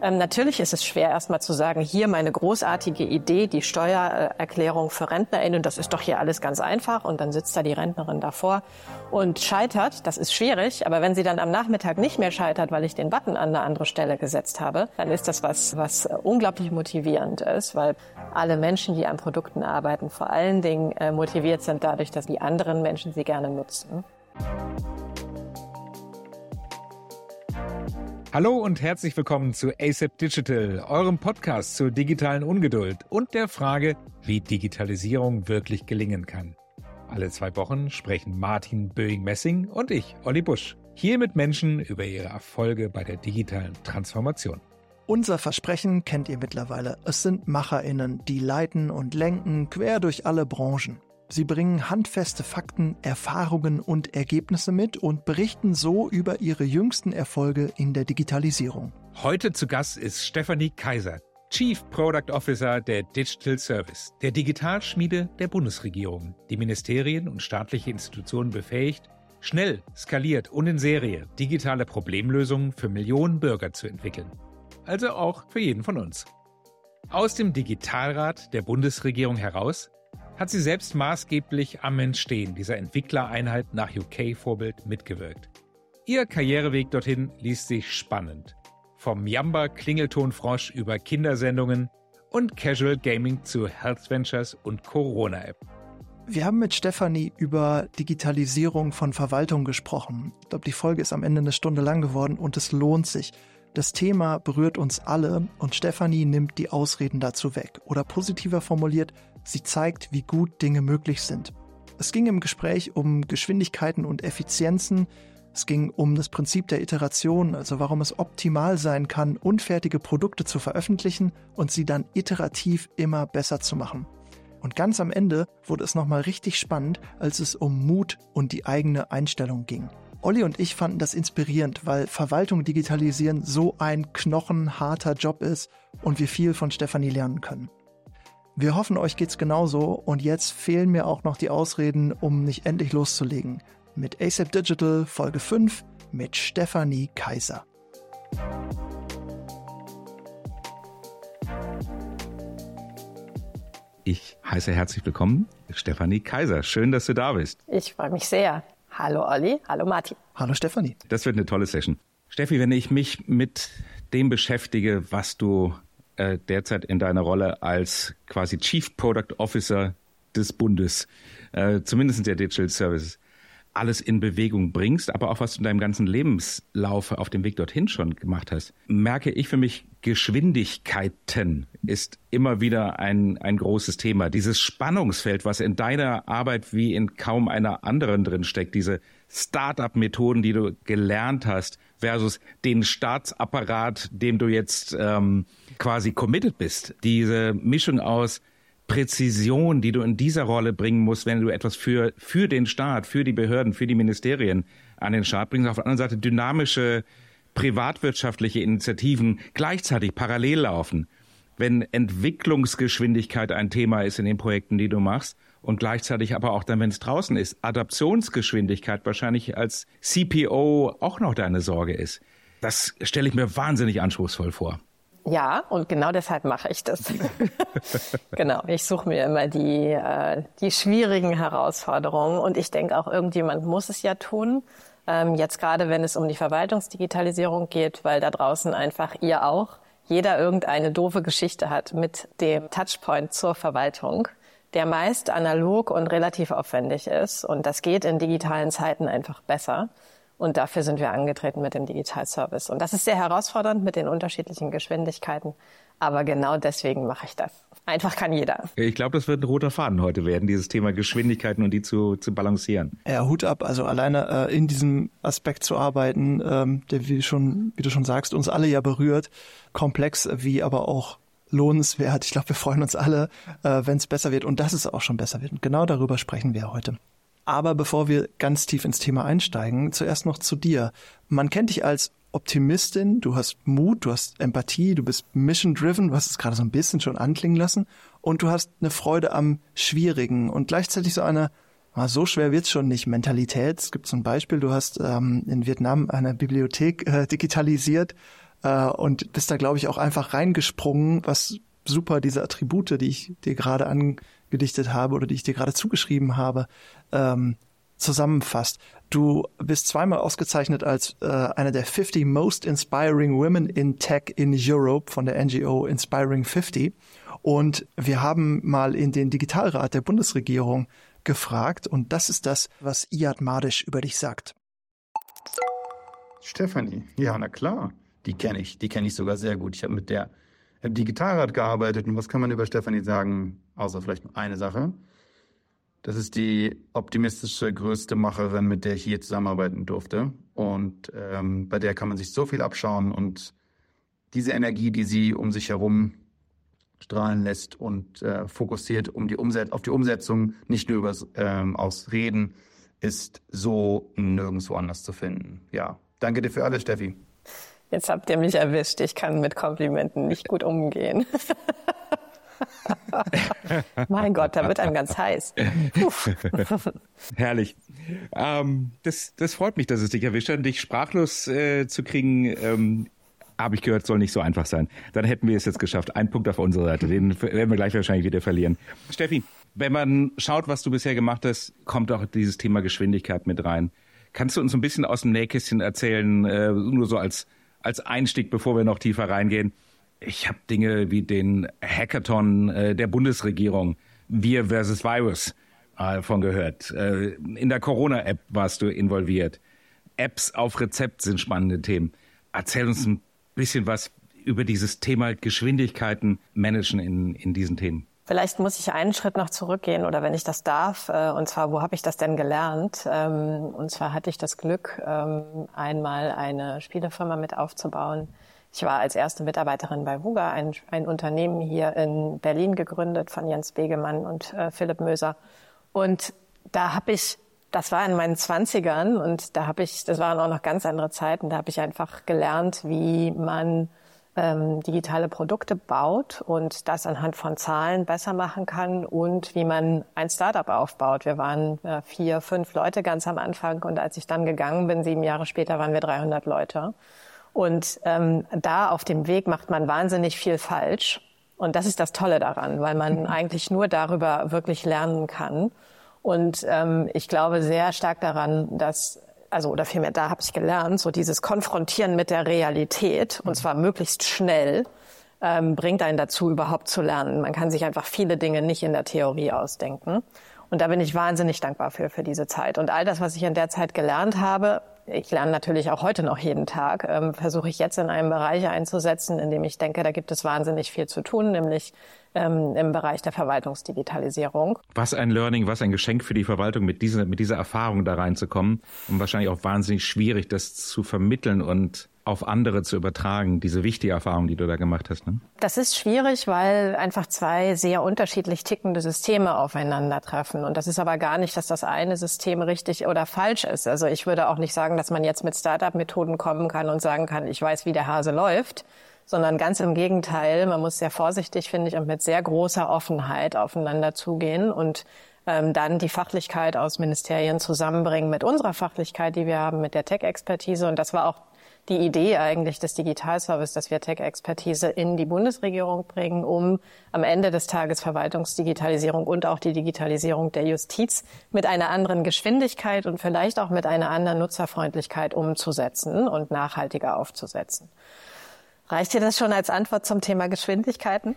Ähm, natürlich ist es schwer, erstmal zu sagen, hier meine großartige Idee, die Steuererklärung für RentnerInnen, das ist doch hier alles ganz einfach. Und dann sitzt da die Rentnerin davor und scheitert. Das ist schwierig. Aber wenn sie dann am Nachmittag nicht mehr scheitert, weil ich den Button an eine andere Stelle gesetzt habe, dann ist das was, was unglaublich motivierend ist, weil alle Menschen, die an Produkten arbeiten, vor allen Dingen äh, motiviert sind dadurch, dass die anderen Menschen sie gerne nutzen. Hallo und herzlich willkommen zu ASAP Digital, eurem Podcast zur digitalen Ungeduld und der Frage, wie Digitalisierung wirklich gelingen kann. Alle zwei Wochen sprechen Martin Böing-Messing und ich, Olli Busch, hier mit Menschen über ihre Erfolge bei der digitalen Transformation. Unser Versprechen kennt ihr mittlerweile. Es sind MacherInnen, die leiten und lenken quer durch alle Branchen. Sie bringen handfeste Fakten, Erfahrungen und Ergebnisse mit und berichten so über ihre jüngsten Erfolge in der Digitalisierung. Heute zu Gast ist Stefanie Kaiser, Chief Product Officer der Digital Service, der Digitalschmiede der Bundesregierung, die Ministerien und staatliche Institutionen befähigt, schnell, skaliert und in Serie digitale Problemlösungen für Millionen Bürger zu entwickeln. Also auch für jeden von uns. Aus dem Digitalrat der Bundesregierung heraus hat sie selbst maßgeblich am Entstehen dieser Entwicklereinheit nach UK-Vorbild mitgewirkt. Ihr Karriereweg dorthin liest sich spannend. Vom Jamba-Klingeltonfrosch über Kindersendungen und Casual Gaming zu Health Ventures und Corona-App. Wir haben mit Stefanie über Digitalisierung von Verwaltung gesprochen. Ich glaube, die Folge ist am Ende eine Stunde lang geworden und es lohnt sich. Das Thema berührt uns alle und Stefanie nimmt die Ausreden dazu weg. Oder positiver formuliert, sie zeigt, wie gut Dinge möglich sind. Es ging im Gespräch um Geschwindigkeiten und Effizienzen. Es ging um das Prinzip der Iteration, also warum es optimal sein kann, unfertige Produkte zu veröffentlichen und sie dann iterativ immer besser zu machen. Und ganz am Ende wurde es nochmal richtig spannend, als es um Mut und die eigene Einstellung ging. Olli und ich fanden das inspirierend, weil Verwaltung digitalisieren so ein knochenharter Job ist und wir viel von Stefanie lernen können. Wir hoffen, euch geht's genauso und jetzt fehlen mir auch noch die Ausreden, um nicht endlich loszulegen. Mit ASAP Digital Folge 5 mit Stefanie Kaiser. Ich heiße herzlich willkommen Stefanie Kaiser. Schön, dass du da bist. Ich freue mich sehr. Hallo Olli, hallo Martin. Hallo Stefanie. Das wird eine tolle Session. Steffi, wenn ich mich mit dem beschäftige, was du äh, derzeit in deiner Rolle als quasi Chief Product Officer des Bundes, äh, zumindest der Digital Services, alles in Bewegung bringst, aber auch was du in deinem ganzen Lebenslauf auf dem Weg dorthin schon gemacht hast, merke ich für mich, Geschwindigkeiten ist immer wieder ein, ein großes Thema. Dieses Spannungsfeld, was in deiner Arbeit wie in kaum einer anderen drin steckt, diese Start-up-Methoden, die du gelernt hast, versus den Staatsapparat, dem du jetzt ähm, quasi committed bist. Diese Mischung aus Präzision, die du in dieser Rolle bringen musst, wenn du etwas für, für den Staat, für die Behörden, für die Ministerien an den Start bringst. Auf der anderen Seite dynamische privatwirtschaftliche Initiativen gleichzeitig parallel laufen. Wenn Entwicklungsgeschwindigkeit ein Thema ist in den Projekten, die du machst und gleichzeitig aber auch dann, wenn es draußen ist, Adaptionsgeschwindigkeit wahrscheinlich als CPO auch noch deine Sorge ist. Das stelle ich mir wahnsinnig anspruchsvoll vor. Ja, und genau deshalb mache ich das. genau, ich suche mir immer die, äh, die schwierigen Herausforderungen und ich denke auch, irgendjemand muss es ja tun. Ähm, jetzt gerade, wenn es um die Verwaltungsdigitalisierung geht, weil da draußen einfach ihr auch jeder irgendeine doofe Geschichte hat mit dem Touchpoint zur Verwaltung, der meist analog und relativ aufwendig ist. Und das geht in digitalen Zeiten einfach besser. Und dafür sind wir angetreten mit dem Digitalservice. Und das ist sehr herausfordernd mit den unterschiedlichen Geschwindigkeiten. Aber genau deswegen mache ich das. Einfach kann jeder. Ich glaube, das wird ein roter Faden heute werden, dieses Thema Geschwindigkeiten und die zu, zu balancieren. Ja, Hut ab. Also alleine äh, in diesem Aspekt zu arbeiten, ähm, der wie schon, wie du schon sagst, uns alle ja berührt, komplex wie aber auch lohnenswert. Ich glaube, wir freuen uns alle, äh, wenn es besser wird und dass es auch schon besser wird. Und genau darüber sprechen wir heute. Aber bevor wir ganz tief ins Thema einsteigen, zuerst noch zu dir. Man kennt dich als Optimistin, du hast Mut, du hast Empathie, du bist mission-driven, du hast es gerade so ein bisschen schon anklingen lassen und du hast eine Freude am Schwierigen und gleichzeitig so eine, ah, so schwer wird's schon nicht, Mentalität. Es gibt so ein Beispiel, du hast ähm, in Vietnam eine Bibliothek äh, digitalisiert und bist da, glaube ich, auch einfach reingesprungen, was super diese Attribute, die ich dir gerade angedichtet habe oder die ich dir gerade zugeschrieben habe, ähm, zusammenfasst. Du bist zweimal ausgezeichnet als äh, eine der 50 Most Inspiring Women in Tech in Europe von der NGO Inspiring 50. Und wir haben mal in den Digitalrat der Bundesregierung gefragt und das ist das, was Iad Madisch über dich sagt. Stefanie, ja, na klar, die kenne ich, die kenne ich sogar sehr gut. Ich habe mit der im Digitalrat gearbeitet und was kann man über Stefanie sagen, außer vielleicht nur eine Sache. Das ist die optimistische, größte Macherin, mit der ich hier zusammenarbeiten durfte. Und ähm, bei der kann man sich so viel abschauen und diese Energie, die sie um sich herum strahlen lässt und äh, fokussiert um die Umset auf die Umsetzung, nicht nur übers, ähm, aus Reden, ist so nirgendwo anders zu finden. Ja, danke dir für alles, Steffi. Jetzt habt ihr mich erwischt. Ich kann mit Komplimenten nicht gut umgehen. mein Gott, da wird einem ganz heiß. Herrlich. Ähm, das, das freut mich, dass es dich erwischt hat. Dich sprachlos äh, zu kriegen, ähm, habe ich gehört, soll nicht so einfach sein. Dann hätten wir es jetzt geschafft. Ein Punkt auf unserer Seite. Den werden wir gleich wahrscheinlich wieder verlieren. Steffi, wenn man schaut, was du bisher gemacht hast, kommt auch dieses Thema Geschwindigkeit mit rein. Kannst du uns ein bisschen aus dem Nähkästchen erzählen, äh, nur so als, als Einstieg, bevor wir noch tiefer reingehen? Ich habe Dinge wie den Hackathon äh, der Bundesregierung, Wir versus Virus, äh, von gehört. Äh, in der Corona-App warst du involviert. Apps auf Rezept sind spannende Themen. Erzähl uns ein bisschen was über dieses Thema Geschwindigkeiten managen in, in diesen Themen. Vielleicht muss ich einen Schritt noch zurückgehen oder wenn ich das darf. Äh, und zwar, wo habe ich das denn gelernt? Ähm, und zwar hatte ich das Glück, ähm, einmal eine Spielefirma mit aufzubauen. Ich war als erste Mitarbeiterin bei Wuga, ein, ein Unternehmen hier in Berlin gegründet von Jens Begemann und äh, Philipp Möser. Und da habe ich das war in meinen Zwanzigern und da habe ich, das waren auch noch ganz andere Zeiten, da habe ich einfach gelernt, wie man ähm, digitale Produkte baut und das anhand von Zahlen besser machen kann und wie man ein Startup aufbaut. Wir waren äh, vier, fünf Leute ganz am Anfang und als ich dann gegangen bin, sieben Jahre später, waren wir 300 Leute. Und ähm, da auf dem Weg macht man wahnsinnig viel falsch. Und das ist das Tolle daran, weil man eigentlich nur darüber wirklich lernen kann. Und ähm, ich glaube sehr stark daran, dass also oder vielmehr da habe ich gelernt, so dieses Konfrontieren mit der Realität und zwar möglichst schnell ähm, bringt einen dazu, überhaupt zu lernen. Man kann sich einfach viele Dinge nicht in der Theorie ausdenken. Und da bin ich wahnsinnig dankbar für, für diese Zeit. Und all das, was ich in der Zeit gelernt habe, ich lerne natürlich auch heute noch jeden Tag, ähm, versuche ich jetzt in einem Bereich einzusetzen, in dem ich denke, da gibt es wahnsinnig viel zu tun, nämlich ähm, im Bereich der Verwaltungsdigitalisierung. Was ein Learning, was ein Geschenk für die Verwaltung, mit dieser, mit dieser Erfahrung da reinzukommen und wahrscheinlich auch wahnsinnig schwierig, das zu vermitteln und auf andere zu übertragen, diese wichtige Erfahrung, die du da gemacht hast? Ne? Das ist schwierig, weil einfach zwei sehr unterschiedlich tickende Systeme aufeinandertreffen. Und das ist aber gar nicht, dass das eine System richtig oder falsch ist. Also ich würde auch nicht sagen, dass man jetzt mit Startup-Methoden kommen kann und sagen kann, ich weiß, wie der Hase läuft, sondern ganz im Gegenteil, man muss sehr vorsichtig, finde ich, und mit sehr großer Offenheit aufeinander zugehen und ähm, dann die Fachlichkeit aus Ministerien zusammenbringen mit unserer Fachlichkeit, die wir haben, mit der Tech-Expertise. Und das war auch die Idee eigentlich des Digitalservice, dass wir Tech-Expertise in die Bundesregierung bringen, um am Ende des Tages Verwaltungsdigitalisierung und auch die Digitalisierung der Justiz mit einer anderen Geschwindigkeit und vielleicht auch mit einer anderen Nutzerfreundlichkeit umzusetzen und nachhaltiger aufzusetzen. Reicht dir das schon als Antwort zum Thema Geschwindigkeiten?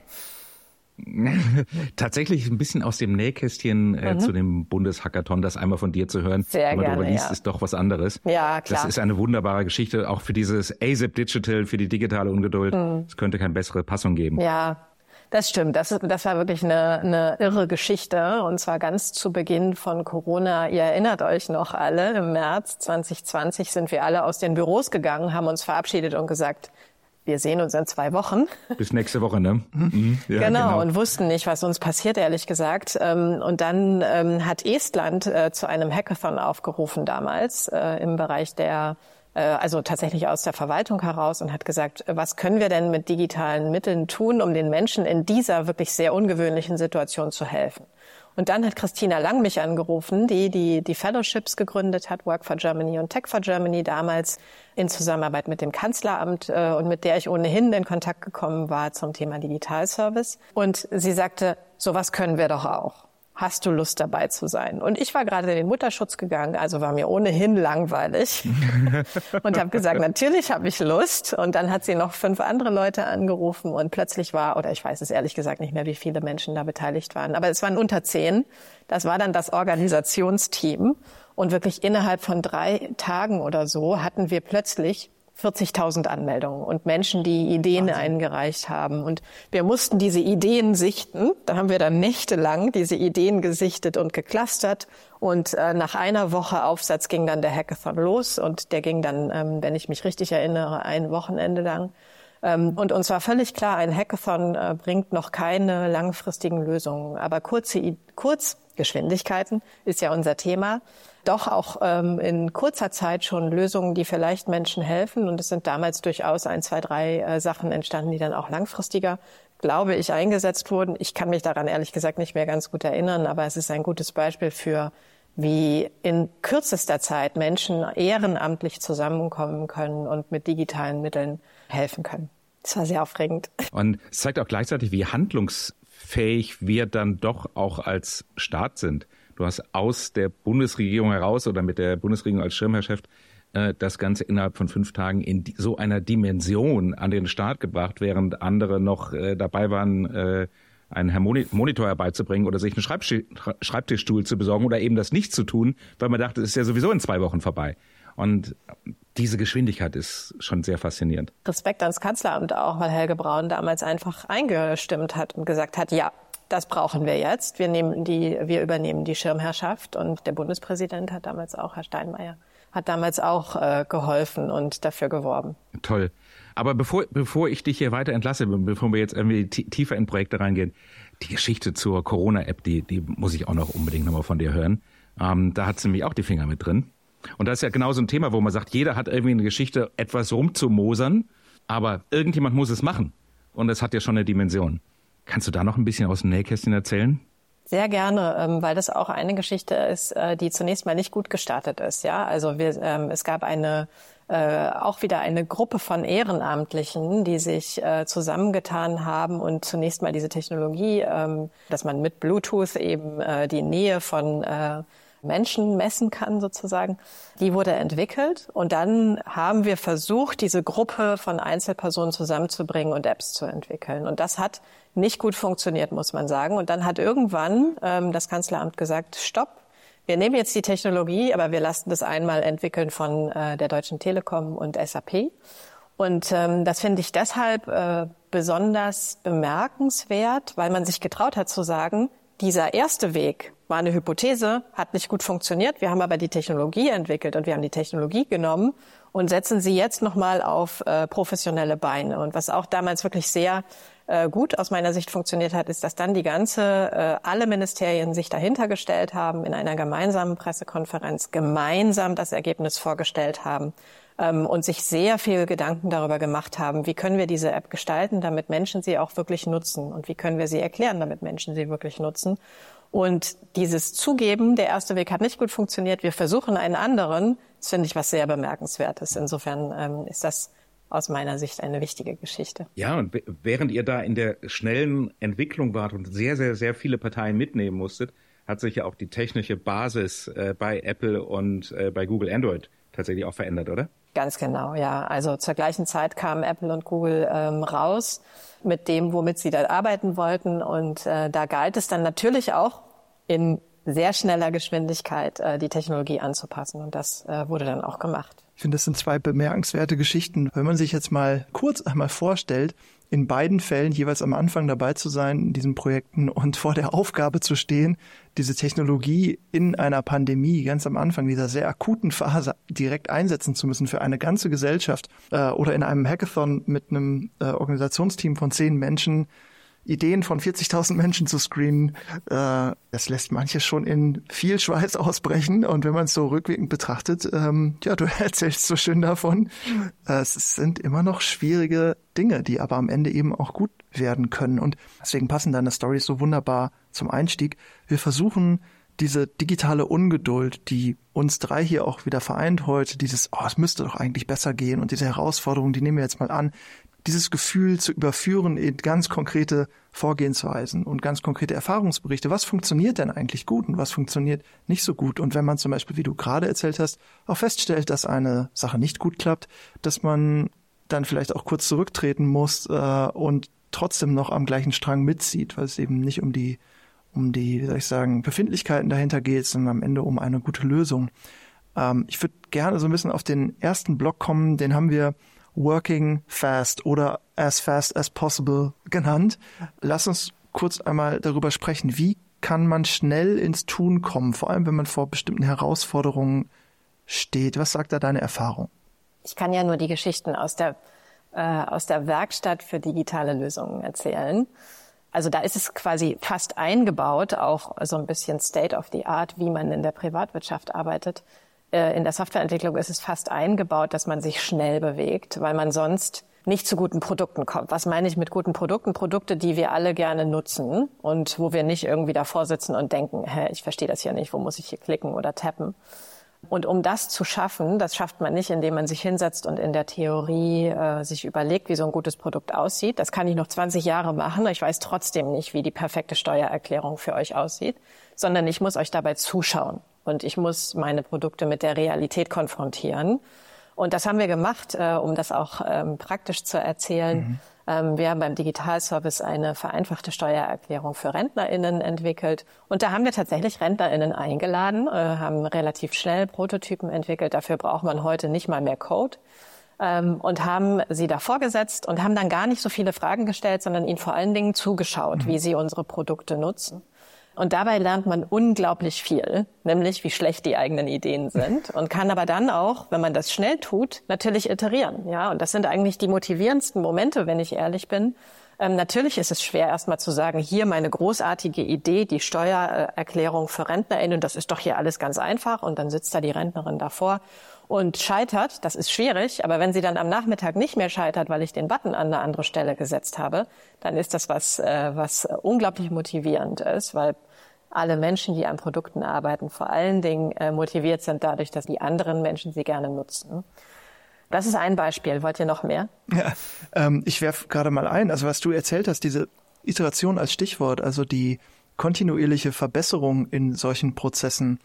Tatsächlich ein bisschen aus dem Nähkästchen äh, mhm. zu dem Bundeshackathon, das einmal von dir zu hören. Sehr Wenn man darüber liest, ja. ist doch was anderes. Ja, klar. Das ist eine wunderbare Geschichte, auch für dieses ASAP Digital, für die digitale Ungeduld. Mhm. Es könnte keine bessere Passung geben. Ja, das stimmt. Das, das war wirklich eine, eine irre Geschichte. Und zwar ganz zu Beginn von Corona. Ihr erinnert euch noch alle, im März 2020 sind wir alle aus den Büros gegangen, haben uns verabschiedet und gesagt, wir sehen uns in zwei Wochen. Bis nächste Woche, ne? Mhm. Ja, genau, genau, und wussten nicht, was uns passiert, ehrlich gesagt. Ähm, und dann ähm, hat Estland äh, zu einem Hackathon aufgerufen damals äh, im Bereich der äh, also tatsächlich aus der Verwaltung heraus und hat gesagt, was können wir denn mit digitalen Mitteln tun, um den Menschen in dieser wirklich sehr ungewöhnlichen Situation zu helfen? Und dann hat Christina Lang mich angerufen, die die, die Fellowships gegründet hat, Work for Germany und Tech for Germany, damals in Zusammenarbeit mit dem Kanzleramt äh, und mit der ich ohnehin in Kontakt gekommen war zum Thema Digitalservice. Und sie sagte, sowas können wir doch auch hast du Lust dabei zu sein? Und ich war gerade in den Mutterschutz gegangen, also war mir ohnehin langweilig und habe gesagt, natürlich habe ich Lust. Und dann hat sie noch fünf andere Leute angerufen und plötzlich war, oder ich weiß es ehrlich gesagt nicht mehr, wie viele Menschen da beteiligt waren, aber es waren unter zehn. Das war dann das Organisationsteam. Und wirklich innerhalb von drei Tagen oder so hatten wir plötzlich 40.000 Anmeldungen und Menschen, die Ideen Wahnsinn. eingereicht haben. Und wir mussten diese Ideen sichten. Da haben wir dann nächtelang diese Ideen gesichtet und geclustert. Und äh, nach einer Woche Aufsatz ging dann der Hackathon los. Und der ging dann, ähm, wenn ich mich richtig erinnere, ein Wochenende lang. Ähm, und uns war völlig klar, ein Hackathon äh, bringt noch keine langfristigen Lösungen. Aber kurze, Kurzgeschwindigkeiten ist ja unser Thema doch auch ähm, in kurzer Zeit schon Lösungen, die vielleicht Menschen helfen. Und es sind damals durchaus ein, zwei, drei äh, Sachen entstanden, die dann auch langfristiger, glaube ich, eingesetzt wurden. Ich kann mich daran ehrlich gesagt nicht mehr ganz gut erinnern, aber es ist ein gutes Beispiel für wie in kürzester Zeit Menschen ehrenamtlich zusammenkommen können und mit digitalen Mitteln helfen können. Das war sehr aufregend. Und es zeigt auch gleichzeitig, wie handlungsfähig wir dann doch auch als Staat sind. Du hast aus der Bundesregierung heraus oder mit der Bundesregierung als Schirmherrschaft äh, das Ganze innerhalb von fünf Tagen in so einer Dimension an den Start gebracht, während andere noch äh, dabei waren, äh, einen Monitor herbeizubringen oder sich einen Schreibtischstuhl zu besorgen oder eben das nicht zu tun, weil man dachte, es ist ja sowieso in zwei Wochen vorbei. Und diese Geschwindigkeit ist schon sehr faszinierend. Respekt ans Kanzleramt auch, weil Helge Braun damals einfach eingestimmt hat und gesagt hat, ja, das brauchen wir jetzt. Wir nehmen die, wir übernehmen die Schirmherrschaft und der Bundespräsident hat damals auch, Herr Steinmeier, hat damals auch äh, geholfen und dafür geworben. Toll. Aber bevor, bevor ich dich hier weiter entlasse, bevor wir jetzt irgendwie tiefer in Projekte reingehen, die Geschichte zur Corona-App, die, die muss ich auch noch unbedingt nochmal von dir hören. Ähm, da hat sie nämlich auch die Finger mit drin. Und das ist ja genau so ein Thema, wo man sagt, jeder hat irgendwie eine Geschichte, etwas rumzumosern, aber irgendjemand muss es machen. Und es hat ja schon eine Dimension. Kannst du da noch ein bisschen aus dem Nähkästchen erzählen? Sehr gerne, ähm, weil das auch eine Geschichte ist, äh, die zunächst mal nicht gut gestartet ist. Ja, also wir, ähm, es gab eine äh, auch wieder eine Gruppe von Ehrenamtlichen, die sich äh, zusammengetan haben und zunächst mal diese Technologie, ähm, dass man mit Bluetooth eben die Nähe von Menschen messen kann sozusagen, die wurde entwickelt und dann haben wir versucht, diese Gruppe von Einzelpersonen zusammenzubringen und Apps zu entwickeln. Und das hat nicht gut funktioniert, muss man sagen. Und dann hat irgendwann ähm, das Kanzleramt gesagt, stopp, wir nehmen jetzt die Technologie, aber wir lassen das einmal entwickeln von äh, der Deutschen Telekom und SAP. Und ähm, das finde ich deshalb äh, besonders bemerkenswert, weil man sich getraut hat zu sagen, dieser erste Weg war eine Hypothese, hat nicht gut funktioniert. Wir haben aber die Technologie entwickelt und wir haben die Technologie genommen und setzen sie jetzt nochmal auf äh, professionelle Beine. Und was auch damals wirklich sehr äh, gut aus meiner Sicht funktioniert hat, ist, dass dann die ganze, äh, alle Ministerien sich dahinter gestellt haben, in einer gemeinsamen Pressekonferenz gemeinsam das Ergebnis vorgestellt haben ähm, und sich sehr viel Gedanken darüber gemacht haben, wie können wir diese App gestalten, damit Menschen sie auch wirklich nutzen und wie können wir sie erklären, damit Menschen sie wirklich nutzen. Und dieses Zugeben, der erste Weg hat nicht gut funktioniert, wir versuchen einen anderen, das finde ich was sehr bemerkenswertes. Insofern ähm, ist das aus meiner Sicht eine wichtige Geschichte. Ja, und während ihr da in der schnellen Entwicklung wart und sehr, sehr, sehr viele Parteien mitnehmen musstet, hat sich ja auch die technische Basis äh, bei Apple und äh, bei Google Android tatsächlich auch verändert, oder? Ganz genau, ja. Also zur gleichen Zeit kamen Apple und Google ähm, raus mit dem, womit sie da arbeiten wollten. Und äh, da galt es dann natürlich auch in sehr schneller Geschwindigkeit äh, die Technologie anzupassen. Und das äh, wurde dann auch gemacht. Ich finde, das sind zwei bemerkenswerte Geschichten. Wenn man sich jetzt mal kurz einmal vorstellt, in beiden Fällen jeweils am Anfang dabei zu sein in diesen Projekten und vor der Aufgabe zu stehen, diese Technologie in einer Pandemie ganz am Anfang dieser sehr akuten Phase direkt einsetzen zu müssen für eine ganze Gesellschaft äh, oder in einem Hackathon mit einem äh, Organisationsteam von zehn Menschen Ideen von 40.000 Menschen zu screenen, äh, das lässt manche schon in viel Schweiß ausbrechen. Und wenn man es so rückwirkend betrachtet, ähm, ja, du erzählst so schön davon, äh, es sind immer noch schwierige Dinge, die aber am Ende eben auch gut werden können. Und deswegen passen deine Stories so wunderbar zum Einstieg. Wir versuchen diese digitale Ungeduld, die uns drei hier auch wieder vereint heute, dieses, oh, es müsste doch eigentlich besser gehen und diese Herausforderung, die nehmen wir jetzt mal an, dieses Gefühl zu überführen in ganz konkrete Vorgehensweisen und ganz konkrete Erfahrungsberichte. Was funktioniert denn eigentlich gut und was funktioniert nicht so gut? Und wenn man zum Beispiel, wie du gerade erzählt hast, auch feststellt, dass eine Sache nicht gut klappt, dass man dann vielleicht auch kurz zurücktreten muss äh, und trotzdem noch am gleichen Strang mitzieht, weil es eben nicht um die um die, wie soll ich sagen, Befindlichkeiten dahinter geht, sondern am Ende um eine gute Lösung. Ähm, ich würde gerne so ein bisschen auf den ersten Block kommen, den haben wir Working Fast oder As Fast as Possible genannt. Lass uns kurz einmal darüber sprechen, wie kann man schnell ins Tun kommen, vor allem wenn man vor bestimmten Herausforderungen steht. Was sagt da deine Erfahrung? Ich kann ja nur die Geschichten aus der, äh, aus der Werkstatt für digitale Lösungen erzählen. Also da ist es quasi fast eingebaut, auch so ein bisschen State of the Art, wie man in der Privatwirtschaft arbeitet. Äh, in der Softwareentwicklung ist es fast eingebaut, dass man sich schnell bewegt, weil man sonst nicht zu guten Produkten kommt. Was meine ich mit guten Produkten? Produkte, die wir alle gerne nutzen und wo wir nicht irgendwie davor sitzen und denken, hä, ich verstehe das hier nicht, wo muss ich hier klicken oder tappen? Und um das zu schaffen, das schafft man nicht, indem man sich hinsetzt und in der Theorie äh, sich überlegt, wie so ein gutes Produkt aussieht. Das kann ich noch 20 Jahre machen. Ich weiß trotzdem nicht, wie die perfekte Steuererklärung für euch aussieht, sondern ich muss euch dabei zuschauen und ich muss meine Produkte mit der Realität konfrontieren. Und das haben wir gemacht, äh, um das auch ähm, praktisch zu erzählen. Mhm. Ähm, wir haben beim Digitalservice eine vereinfachte Steuererklärung für RentnerInnen entwickelt. Und da haben wir tatsächlich RentnerInnen eingeladen, äh, haben relativ schnell Prototypen entwickelt. Dafür braucht man heute nicht mal mehr Code. Ähm, und haben sie da vorgesetzt und haben dann gar nicht so viele Fragen gestellt, sondern ihnen vor allen Dingen zugeschaut, mhm. wie sie unsere Produkte nutzen. Und dabei lernt man unglaublich viel, nämlich wie schlecht die eigenen Ideen sind und kann aber dann auch, wenn man das schnell tut, natürlich iterieren. Ja, und das sind eigentlich die motivierendsten Momente, wenn ich ehrlich bin. Ähm, natürlich ist es schwer, erstmal zu sagen, hier meine großartige Idee, die Steuererklärung für RentnerInnen, das ist doch hier alles ganz einfach. Und dann sitzt da die Rentnerin davor und scheitert, das ist schwierig, aber wenn sie dann am Nachmittag nicht mehr scheitert, weil ich den Button an eine andere Stelle gesetzt habe, dann ist das was, äh, was unglaublich motivierend ist, weil alle Menschen, die an Produkten arbeiten, vor allen Dingen äh, motiviert sind dadurch, dass die anderen Menschen sie gerne nutzen. Das ist ein Beispiel. Wollt ihr noch mehr? Ja, ähm, ich werfe gerade mal ein, also was du erzählt hast, diese Iteration als Stichwort, also die kontinuierliche Verbesserung in solchen Prozessen,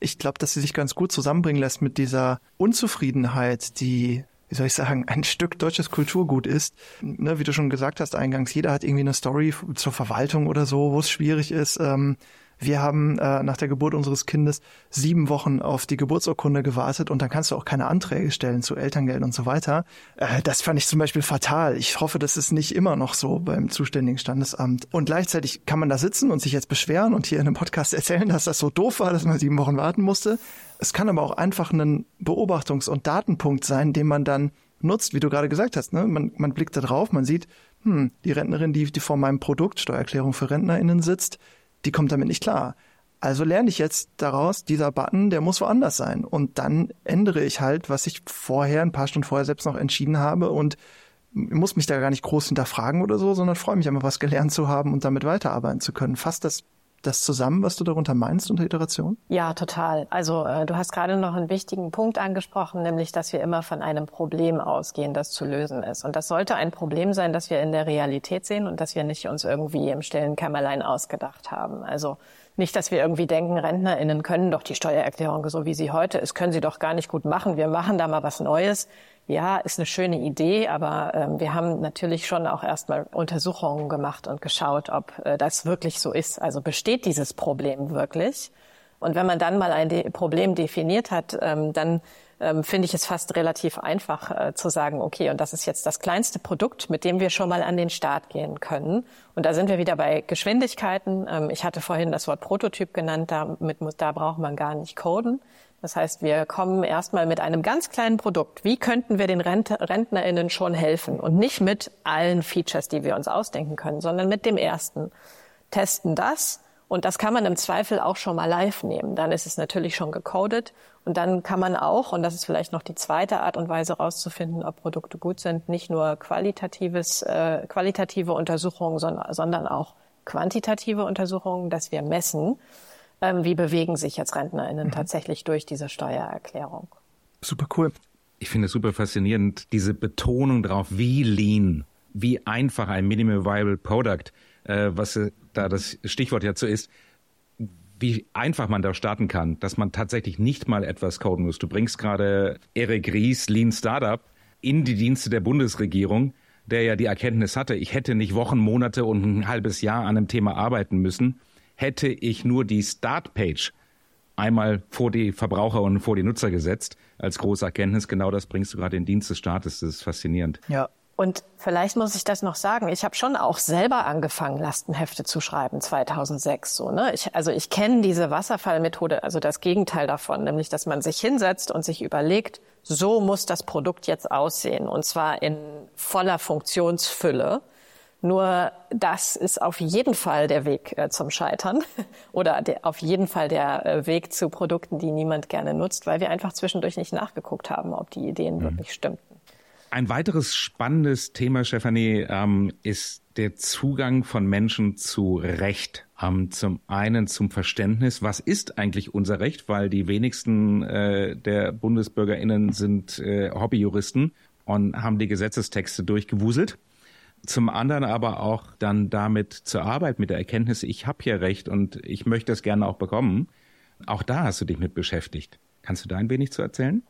ich glaube, dass sie sich ganz gut zusammenbringen lässt mit dieser Unzufriedenheit, die wie soll ich sagen, ein Stück deutsches Kulturgut ist. Ne, wie du schon gesagt hast eingangs, jeder hat irgendwie eine Story zur Verwaltung oder so, wo es schwierig ist. Ähm, wir haben äh, nach der Geburt unseres Kindes sieben Wochen auf die Geburtsurkunde gewartet und dann kannst du auch keine Anträge stellen zu Elterngeld und so weiter. Äh, das fand ich zum Beispiel fatal. Ich hoffe, das ist nicht immer noch so beim zuständigen Standesamt. Und gleichzeitig kann man da sitzen und sich jetzt beschweren und hier in einem Podcast erzählen, dass das so doof war, dass man sieben Wochen warten musste. Es kann aber auch einfach ein Beobachtungs- und Datenpunkt sein, den man dann nutzt, wie du gerade gesagt hast. Ne? Man, man blickt da drauf, man sieht, hm, die Rentnerin, die, die vor meinem Produkt Steuererklärung für RentnerInnen sitzt, die kommt damit nicht klar. Also lerne ich jetzt daraus, dieser Button, der muss woanders sein. Und dann ändere ich halt, was ich vorher, ein paar Stunden vorher selbst noch entschieden habe und muss mich da gar nicht groß hinterfragen oder so, sondern freue mich einfach, was gelernt zu haben und damit weiterarbeiten zu können. Fasst das das zusammen, was du darunter meinst unter Iteration? Ja, total. Also äh, du hast gerade noch einen wichtigen Punkt angesprochen, nämlich, dass wir immer von einem Problem ausgehen, das zu lösen ist. Und das sollte ein Problem sein, das wir in der Realität sehen und das wir nicht uns irgendwie im stillen Kämmerlein ausgedacht haben. Also nicht, dass wir irgendwie denken, RentnerInnen können doch die Steuererklärung so wie sie heute ist, können sie doch gar nicht gut machen. Wir machen da mal was Neues ja, ist eine schöne Idee, aber ähm, wir haben natürlich schon auch erstmal Untersuchungen gemacht und geschaut, ob äh, das wirklich so ist. Also besteht dieses Problem wirklich? Und wenn man dann mal ein De Problem definiert hat, ähm, dann ähm, finde ich es fast relativ einfach äh, zu sagen, okay, und das ist jetzt das kleinste Produkt, mit dem wir schon mal an den Start gehen können. Und da sind wir wieder bei Geschwindigkeiten. Ähm, ich hatte vorhin das Wort Prototyp genannt, damit muss, da braucht man gar nicht coden. Das heißt, wir kommen erstmal mit einem ganz kleinen Produkt. Wie könnten wir den RentnerInnen schon helfen? Und nicht mit allen Features, die wir uns ausdenken können, sondern mit dem ersten. Testen das. Und das kann man im Zweifel auch schon mal live nehmen. Dann ist es natürlich schon gecodet. Und dann kann man auch, und das ist vielleicht noch die zweite Art und Weise herauszufinden, ob Produkte gut sind, nicht nur qualitatives, äh, qualitative Untersuchungen, sondern, sondern auch quantitative Untersuchungen, dass wir messen, ähm, wie bewegen sich jetzt RentnerInnen mhm. tatsächlich durch diese Steuererklärung. Super cool. Ich finde es super faszinierend, diese Betonung darauf, wie lean, wie einfach ein Minimum Viable Product, äh, was äh, da das Stichwort dazu ist, wie einfach man da starten kann, dass man tatsächlich nicht mal etwas coden muss. Du bringst gerade Eric Ries, Lean Startup, in die Dienste der Bundesregierung, der ja die Erkenntnis hatte, ich hätte nicht Wochen, Monate und ein halbes Jahr an einem Thema arbeiten müssen, hätte ich nur die Startpage einmal vor die Verbraucher und vor die Nutzer gesetzt als große Erkenntnis. Genau das bringst du gerade in Dienst des Staates. Das ist faszinierend. Ja. Und vielleicht muss ich das noch sagen. Ich habe schon auch selber angefangen, Lastenhefte zu schreiben 2006. So, ne? ich, also ich kenne diese Wasserfallmethode, also das Gegenteil davon, nämlich dass man sich hinsetzt und sich überlegt, so muss das Produkt jetzt aussehen und zwar in voller Funktionsfülle. Nur das ist auf jeden Fall der Weg äh, zum Scheitern oder der, auf jeden Fall der äh, Weg zu Produkten, die niemand gerne nutzt, weil wir einfach zwischendurch nicht nachgeguckt haben, ob die Ideen mhm. wirklich stimmten. Ein weiteres spannendes Thema, Stefanie, ähm, ist der Zugang von Menschen zu Recht. Ähm, zum einen zum Verständnis, was ist eigentlich unser Recht, weil die wenigsten äh, der BundesbürgerInnen sind äh, Hobbyjuristen und haben die Gesetzestexte durchgewuselt zum anderen aber auch dann damit zur Arbeit mit der Erkenntnis, ich habe hier recht und ich möchte es gerne auch bekommen. Auch da hast du dich mit beschäftigt. Kannst du da ein wenig zu erzählen?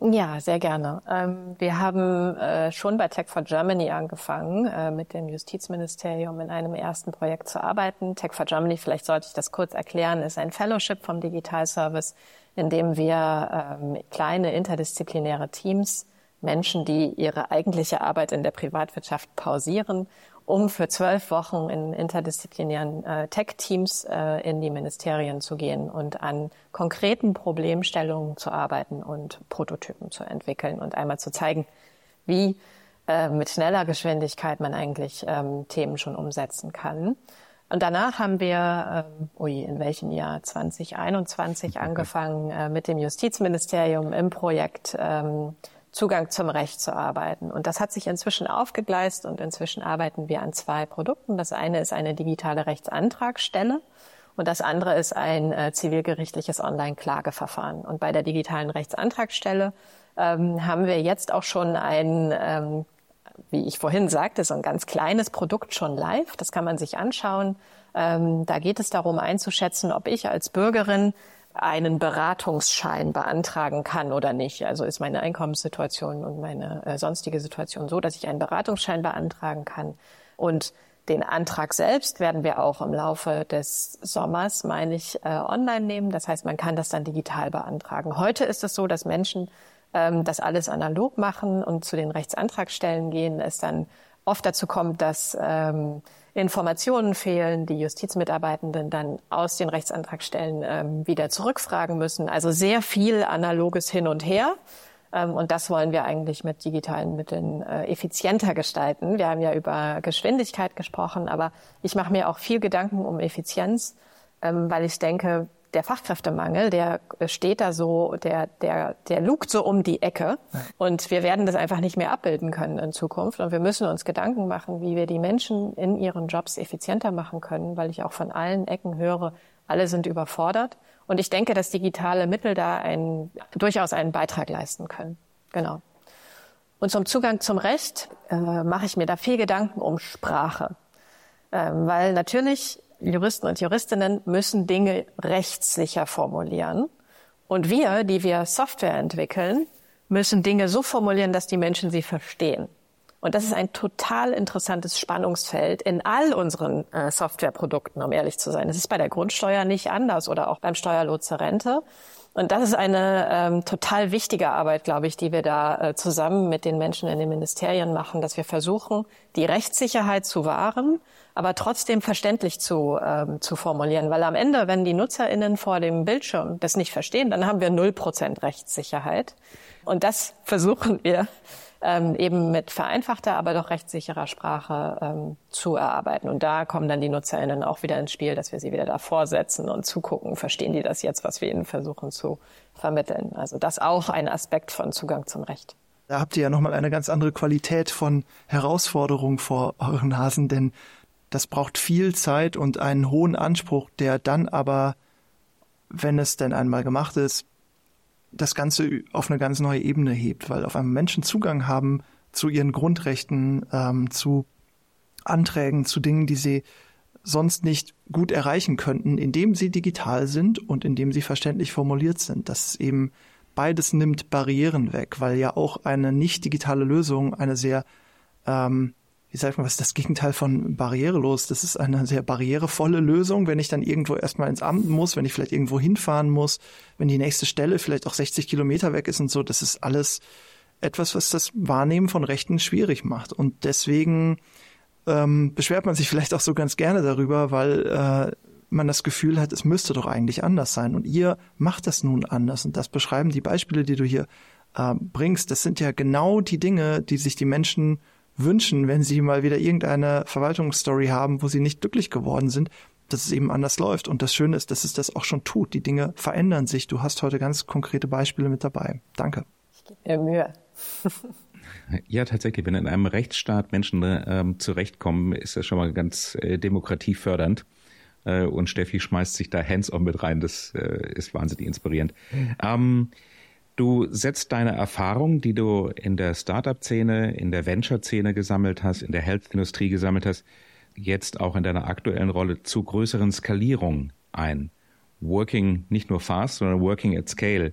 Ja, sehr gerne. Ähm, wir haben äh, schon bei Tech for Germany angefangen, äh, mit dem Justizministerium in einem ersten Projekt zu arbeiten. Tech for Germany, vielleicht sollte ich das kurz erklären, ist ein Fellowship vom Digital Service, in dem wir ähm, kleine interdisziplinäre Teams Menschen, die ihre eigentliche Arbeit in der Privatwirtschaft pausieren, um für zwölf Wochen in interdisziplinären äh, Tech-Teams äh, in die Ministerien zu gehen und an konkreten Problemstellungen zu arbeiten und Prototypen zu entwickeln und einmal zu zeigen, wie äh, mit schneller Geschwindigkeit man eigentlich ähm, Themen schon umsetzen kann. Und danach haben wir, ähm, ui, in welchem Jahr? 2021 angefangen äh, mit dem Justizministerium im Projekt ähm, Zugang zum Recht zu arbeiten. Und das hat sich inzwischen aufgegleist und inzwischen arbeiten wir an zwei Produkten. Das eine ist eine digitale Rechtsantragstelle und das andere ist ein äh, zivilgerichtliches Online-Klageverfahren. Und bei der digitalen Rechtsantragstelle ähm, haben wir jetzt auch schon ein, ähm, wie ich vorhin sagte, so ein ganz kleines Produkt schon live. Das kann man sich anschauen. Ähm, da geht es darum einzuschätzen, ob ich als Bürgerin einen Beratungsschein beantragen kann oder nicht. Also ist meine Einkommenssituation und meine äh, sonstige Situation so, dass ich einen Beratungsschein beantragen kann. Und den Antrag selbst werden wir auch im Laufe des Sommers, meine ich, äh, online nehmen. Das heißt, man kann das dann digital beantragen. Heute ist es so, dass Menschen ähm, das alles analog machen und zu den Rechtsantragstellen gehen, es dann oft dazu kommt, dass ähm, Informationen fehlen, die Justizmitarbeitenden dann aus den Rechtsantragstellen ähm, wieder zurückfragen müssen. Also sehr viel analoges Hin und Her. Ähm, und das wollen wir eigentlich mit digitalen Mitteln äh, effizienter gestalten. Wir haben ja über Geschwindigkeit gesprochen, aber ich mache mir auch viel Gedanken um Effizienz, ähm, weil ich denke, der Fachkräftemangel, der steht da so, der, der, der lugt so um die Ecke. Und wir werden das einfach nicht mehr abbilden können in Zukunft. Und wir müssen uns Gedanken machen, wie wir die Menschen in ihren Jobs effizienter machen können, weil ich auch von allen Ecken höre, alle sind überfordert. Und ich denke, dass digitale Mittel da ein, durchaus einen Beitrag leisten können. Genau. Und zum Zugang zum Recht äh, mache ich mir da viel Gedanken um Sprache. Ähm, weil natürlich Juristen und Juristinnen müssen Dinge rechtssicher formulieren. Und wir, die wir Software entwickeln, müssen Dinge so formulieren, dass die Menschen sie verstehen. Und das ist ein total interessantes Spannungsfeld in all unseren äh, Softwareprodukten, um ehrlich zu sein. Es ist bei der Grundsteuer nicht anders oder auch beim Steuerlotse Rente. Und das ist eine ähm, total wichtige Arbeit, glaube ich, die wir da äh, zusammen mit den Menschen in den Ministerien machen, dass wir versuchen, die Rechtssicherheit zu wahren, aber trotzdem verständlich zu, ähm, zu formulieren. Weil am Ende, wenn die NutzerInnen vor dem Bildschirm das nicht verstehen, dann haben wir null Prozent Rechtssicherheit. Und das versuchen wir ähm, eben mit vereinfachter, aber doch rechtssicherer Sprache ähm, zu erarbeiten. Und da kommen dann die NutzerInnen auch wieder ins Spiel, dass wir sie wieder davor setzen und zugucken, verstehen die das jetzt, was wir ihnen versuchen zu vermitteln. Also das auch ein Aspekt von Zugang zum Recht. Da habt ihr ja nochmal eine ganz andere Qualität von Herausforderung vor euren Nasen, denn das braucht viel Zeit und einen hohen Anspruch, der dann aber, wenn es denn einmal gemacht ist, das Ganze auf eine ganz neue Ebene hebt, weil auf einmal Menschen Zugang haben zu ihren Grundrechten, ähm, zu Anträgen, zu Dingen, die sie sonst nicht gut erreichen könnten, indem sie digital sind und indem sie verständlich formuliert sind. Das eben beides nimmt Barrieren weg, weil ja auch eine nicht digitale Lösung eine sehr ähm, wie sagt man, was ist das Gegenteil von barrierelos? Das ist eine sehr barrierevolle Lösung, wenn ich dann irgendwo erstmal ins Amt muss, wenn ich vielleicht irgendwo hinfahren muss, wenn die nächste Stelle vielleicht auch 60 Kilometer weg ist und so. Das ist alles etwas, was das Wahrnehmen von Rechten schwierig macht. Und deswegen ähm, beschwert man sich vielleicht auch so ganz gerne darüber, weil äh, man das Gefühl hat, es müsste doch eigentlich anders sein. Und ihr macht das nun anders. Und das beschreiben die Beispiele, die du hier äh, bringst. Das sind ja genau die Dinge, die sich die Menschen wünschen, wenn sie mal wieder irgendeine Verwaltungsstory haben, wo sie nicht glücklich geworden sind, dass es eben anders läuft. Und das Schöne ist, dass es das auch schon tut. Die Dinge verändern sich. Du hast heute ganz konkrete Beispiele mit dabei. Danke. Ich gebe mir Mühe. Ja, tatsächlich. Wenn in einem Rechtsstaat Menschen ähm, zurechtkommen, ist das schon mal ganz äh, demokratiefördernd. Äh, und Steffi schmeißt sich da hands-on mit rein. Das äh, ist wahnsinnig inspirierend. Ähm, Du setzt deine Erfahrung, die du in der Startup-Szene, in der Venture-Szene gesammelt hast, in der Health-Industrie gesammelt hast, jetzt auch in deiner aktuellen Rolle zu größeren Skalierungen ein. Working nicht nur fast, sondern working at scale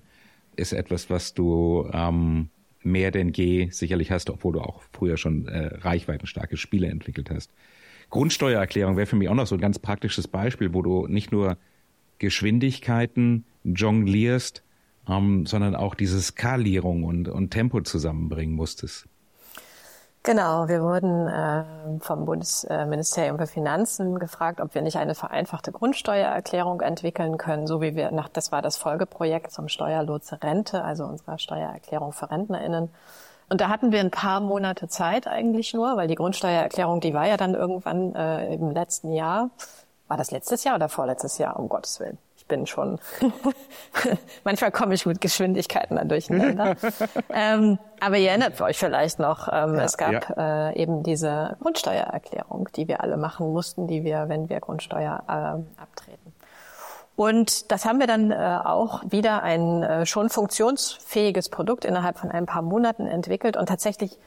ist etwas, was du ähm, mehr denn je sicherlich hast, obwohl du auch früher schon äh, reichweitenstarke Spiele entwickelt hast. Grundsteuererklärung wäre für mich auch noch so ein ganz praktisches Beispiel, wo du nicht nur Geschwindigkeiten jonglierst, ähm, sondern auch diese Skalierung und, und Tempo zusammenbringen musstest. Genau, wir wurden äh, vom Bundesministerium für Finanzen gefragt, ob wir nicht eine vereinfachte Grundsteuererklärung entwickeln können, so wie wir nach, das war das Folgeprojekt zum Steuerlotse Rente, also unserer Steuererklärung für RentnerInnen. Und da hatten wir ein paar Monate Zeit eigentlich nur, weil die Grundsteuererklärung, die war ja dann irgendwann äh, im letzten Jahr. War das letztes Jahr oder vorletztes Jahr, um Gottes Willen? Bin schon, manchmal komme ich mit Geschwindigkeiten dann durcheinander. ähm, aber ihr erinnert euch vielleicht noch, ähm, ja, es gab ja. äh, eben diese Grundsteuererklärung, die wir alle machen mussten, die wir, wenn wir Grundsteuer äh, abtreten. Und das haben wir dann äh, auch wieder ein äh, schon funktionsfähiges Produkt innerhalb von ein paar Monaten entwickelt und tatsächlich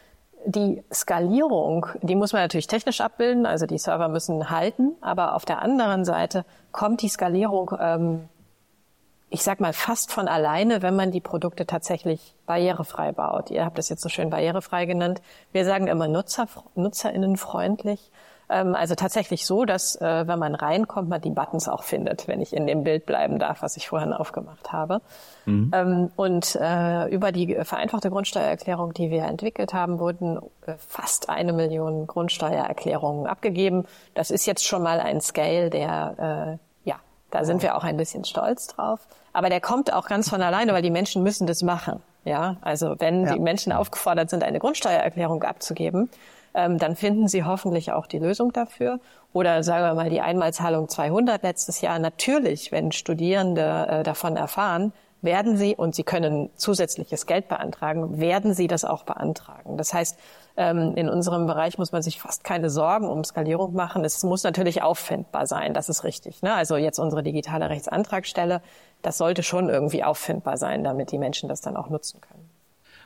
die Skalierung, die muss man natürlich technisch abbilden, also die Server müssen halten, aber auf der anderen Seite kommt die Skalierung, ähm, ich sag mal, fast von alleine, wenn man die Produkte tatsächlich barrierefrei baut. Ihr habt das jetzt so schön barrierefrei genannt. Wir sagen immer Nutzer, nutzerinnenfreundlich. Ähm, also tatsächlich so, dass äh, wenn man reinkommt, man die Buttons auch findet, wenn ich in dem Bild bleiben darf, was ich vorhin aufgemacht habe. Mhm. Ähm, und äh, über die vereinfachte Grundsteuererklärung, die wir entwickelt haben, wurden äh, fast eine Million Grundsteuererklärungen abgegeben. Das ist jetzt schon mal ein Scale, der ja, da sind wir auch ein bisschen stolz drauf. Aber der kommt auch ganz von alleine, weil die Menschen müssen das machen. Ja, also wenn ja. die Menschen aufgefordert sind, eine Grundsteuererklärung abzugeben, ähm, dann finden Sie hoffentlich auch die Lösung dafür. Oder sagen wir mal die Einmalzahlung 200 letztes Jahr. Natürlich, wenn Studierende äh, davon erfahren, werden sie, und sie können zusätzliches Geld beantragen, werden sie das auch beantragen. Das heißt, ähm, in unserem Bereich muss man sich fast keine Sorgen um Skalierung machen. Es muss natürlich auffindbar sein, das ist richtig. Ne? Also jetzt unsere digitale Rechtsantragstelle, das sollte schon irgendwie auffindbar sein, damit die Menschen das dann auch nutzen können.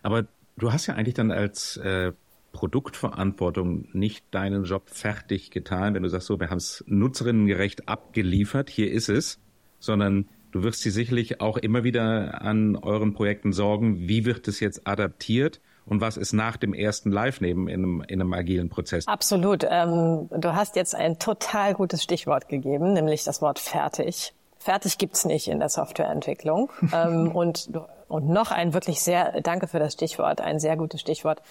Aber du hast ja eigentlich dann als äh, Produktverantwortung nicht deinen Job fertig getan, wenn du sagst, so, wir haben es nutzerinnengerecht abgeliefert, hier ist es, sondern du wirst sie sicherlich auch immer wieder an euren Projekten sorgen, wie wird es jetzt adaptiert und was ist nach dem ersten Live-Nehmen in einem, in einem agilen Prozess? Absolut. Ähm, du hast jetzt ein total gutes Stichwort gegeben, nämlich das Wort fertig Fertig gibt's nicht in der Softwareentwicklung. ähm, und, und noch ein wirklich sehr, danke für das Stichwort, ein sehr gutes Stichwort.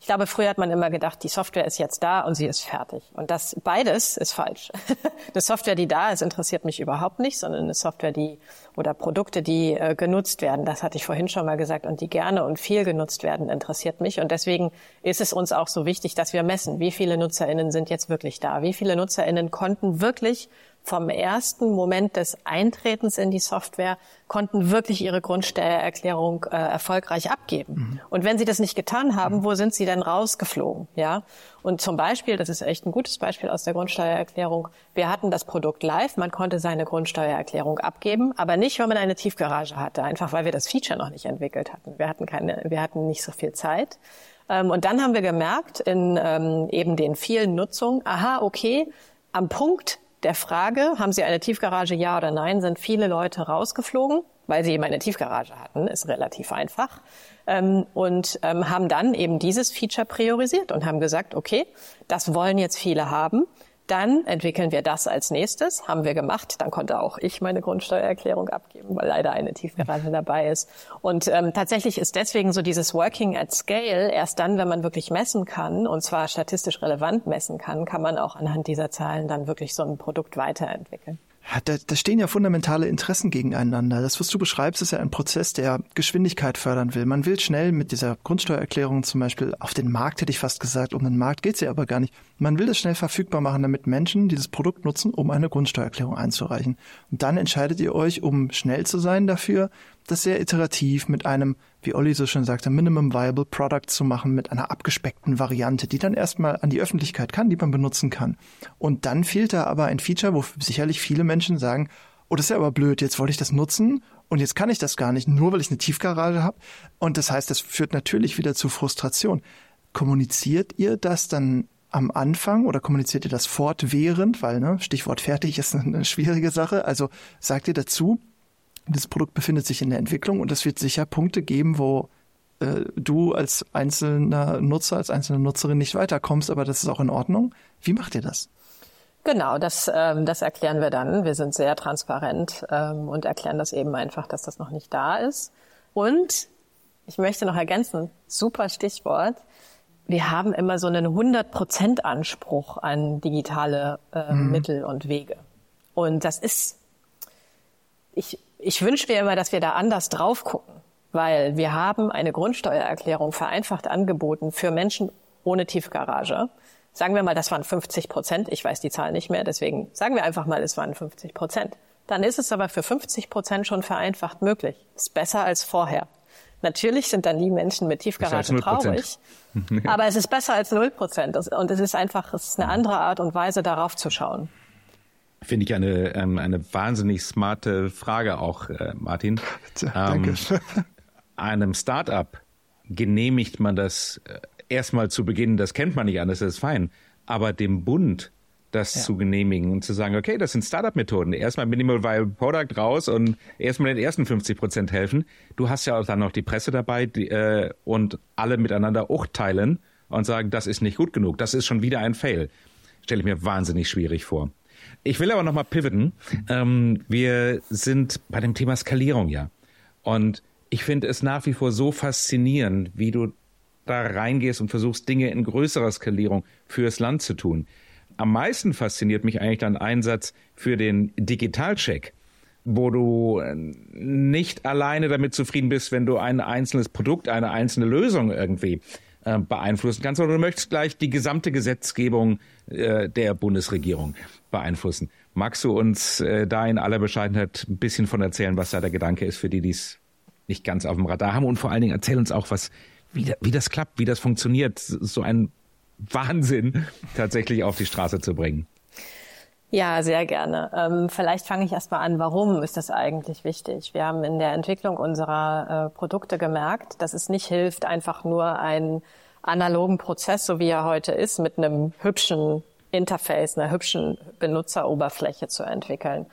Ich glaube, früher hat man immer gedacht, die Software ist jetzt da und sie ist fertig. Und das beides ist falsch. eine Software, die da ist, interessiert mich überhaupt nicht, sondern eine Software, die oder Produkte, die äh, genutzt werden, das hatte ich vorhin schon mal gesagt, und die gerne und viel genutzt werden, interessiert mich. Und deswegen ist es uns auch so wichtig, dass wir messen, wie viele NutzerInnen sind jetzt wirklich da, wie viele NutzerInnen konnten wirklich vom ersten Moment des Eintretens in die Software konnten wirklich ihre Grundsteuererklärung äh, erfolgreich abgeben. Mhm. Und wenn sie das nicht getan haben, mhm. wo sind sie denn rausgeflogen? Ja. Und zum Beispiel, das ist echt ein gutes Beispiel aus der Grundsteuererklärung. Wir hatten das Produkt live, man konnte seine Grundsteuererklärung abgeben, aber nicht, weil man eine Tiefgarage hatte, einfach weil wir das Feature noch nicht entwickelt hatten. Wir hatten keine, wir hatten nicht so viel Zeit. Ähm, und dann haben wir gemerkt in ähm, eben den vielen Nutzungen, aha, okay, am Punkt der Frage, haben Sie eine Tiefgarage, ja oder nein, sind viele Leute rausgeflogen, weil sie eben eine Tiefgarage hatten, ist relativ einfach. Ähm, und ähm, haben dann eben dieses Feature priorisiert und haben gesagt, okay, das wollen jetzt viele haben. Dann entwickeln wir das als nächstes, haben wir gemacht. Dann konnte auch ich meine Grundsteuererklärung abgeben, weil leider eine Tiefgarage dabei ist. Und ähm, tatsächlich ist deswegen so dieses Working at Scale erst dann, wenn man wirklich messen kann, und zwar statistisch relevant messen kann, kann man auch anhand dieser Zahlen dann wirklich so ein Produkt weiterentwickeln. Da, da stehen ja fundamentale Interessen gegeneinander. Das, was du beschreibst, ist ja ein Prozess, der Geschwindigkeit fördern will. Man will schnell mit dieser Grundsteuererklärung zum Beispiel auf den Markt, hätte ich fast gesagt. Um den Markt geht's ja aber gar nicht. Man will das schnell verfügbar machen, damit Menschen dieses Produkt nutzen, um eine Grundsteuererklärung einzureichen. Und dann entscheidet ihr euch, um schnell zu sein dafür, das sehr iterativ mit einem, wie Olli so schön sagte, Minimum Viable Product zu machen, mit einer abgespeckten Variante, die dann erstmal an die Öffentlichkeit kann, die man benutzen kann. Und dann fehlt da aber ein Feature, wo sicherlich viele Menschen sagen, oh, das ist ja aber blöd, jetzt wollte ich das nutzen und jetzt kann ich das gar nicht, nur weil ich eine Tiefgarage habe. Und das heißt, das führt natürlich wieder zu Frustration. Kommuniziert ihr das dann am Anfang oder kommuniziert ihr das fortwährend, weil ne, Stichwort fertig ist eine schwierige Sache. Also sagt ihr dazu, das Produkt befindet sich in der Entwicklung und es wird sicher Punkte geben, wo äh, du als einzelner Nutzer, als einzelne Nutzerin nicht weiterkommst, aber das ist auch in Ordnung. Wie macht ihr das? Genau, das, ähm, das erklären wir dann. Wir sind sehr transparent ähm, und erklären das eben einfach, dass das noch nicht da ist. Und ich möchte noch ergänzen, super Stichwort. Wir haben immer so einen 100% Anspruch an digitale äh, mhm. Mittel und Wege. Und das ist, ich, ich wünsche mir immer, dass wir da anders drauf gucken, weil wir haben eine Grundsteuererklärung vereinfacht angeboten für Menschen ohne Tiefgarage. Sagen wir mal, das waren 50 Prozent. Ich weiß die Zahl nicht mehr, deswegen sagen wir einfach mal, es waren 50 Prozent. Dann ist es aber für 50 Prozent schon vereinfacht möglich. Ist besser als vorher. Natürlich sind dann die Menschen mit Tiefgarage traurig, aber es ist besser als 0 Prozent. Und es ist einfach, es ist eine andere Art und Weise, darauf zu schauen. Finde ich eine, ähm, eine wahnsinnig smarte Frage auch, äh, Martin. Tja, danke. Ähm, einem Startup genehmigt man das äh, erstmal zu Beginn, das kennt man nicht anders, das ist fein. Aber dem Bund das ja. zu genehmigen und zu sagen, okay, das sind Startup-Methoden. Erstmal Minimal Viable Product raus und erstmal den ersten 50 Prozent helfen. Du hast ja auch dann noch die Presse dabei die, äh, und alle miteinander urteilen und sagen, das ist nicht gut genug. Das ist schon wieder ein Fail. Stelle ich mir wahnsinnig schwierig vor. Ich will aber nochmal pivoten. Ähm, wir sind bei dem Thema Skalierung ja. Und ich finde es nach wie vor so faszinierend, wie du da reingehst und versuchst, Dinge in größerer Skalierung fürs Land zu tun. Am meisten fasziniert mich eigentlich dein Einsatz für den Digitalcheck, wo du äh, nicht alleine damit zufrieden bist, wenn du ein einzelnes Produkt, eine einzelne Lösung irgendwie äh, beeinflussen kannst, sondern du möchtest gleich die gesamte Gesetzgebung äh, der Bundesregierung beeinflussen. Magst du uns äh, da in aller Bescheidenheit ein bisschen von erzählen, was da der Gedanke ist, für die, die es nicht ganz auf dem Radar haben? Und vor allen Dingen erzähl uns auch, was, wie, wie das klappt, wie das funktioniert, so ein Wahnsinn tatsächlich auf die Straße zu bringen. Ja, sehr gerne. Ähm, vielleicht fange ich erstmal an, warum ist das eigentlich wichtig? Wir haben in der Entwicklung unserer äh, Produkte gemerkt, dass es nicht hilft, einfach nur einen analogen Prozess, so wie er heute ist, mit einem hübschen Interface, einer hübschen Benutzeroberfläche zu entwickeln.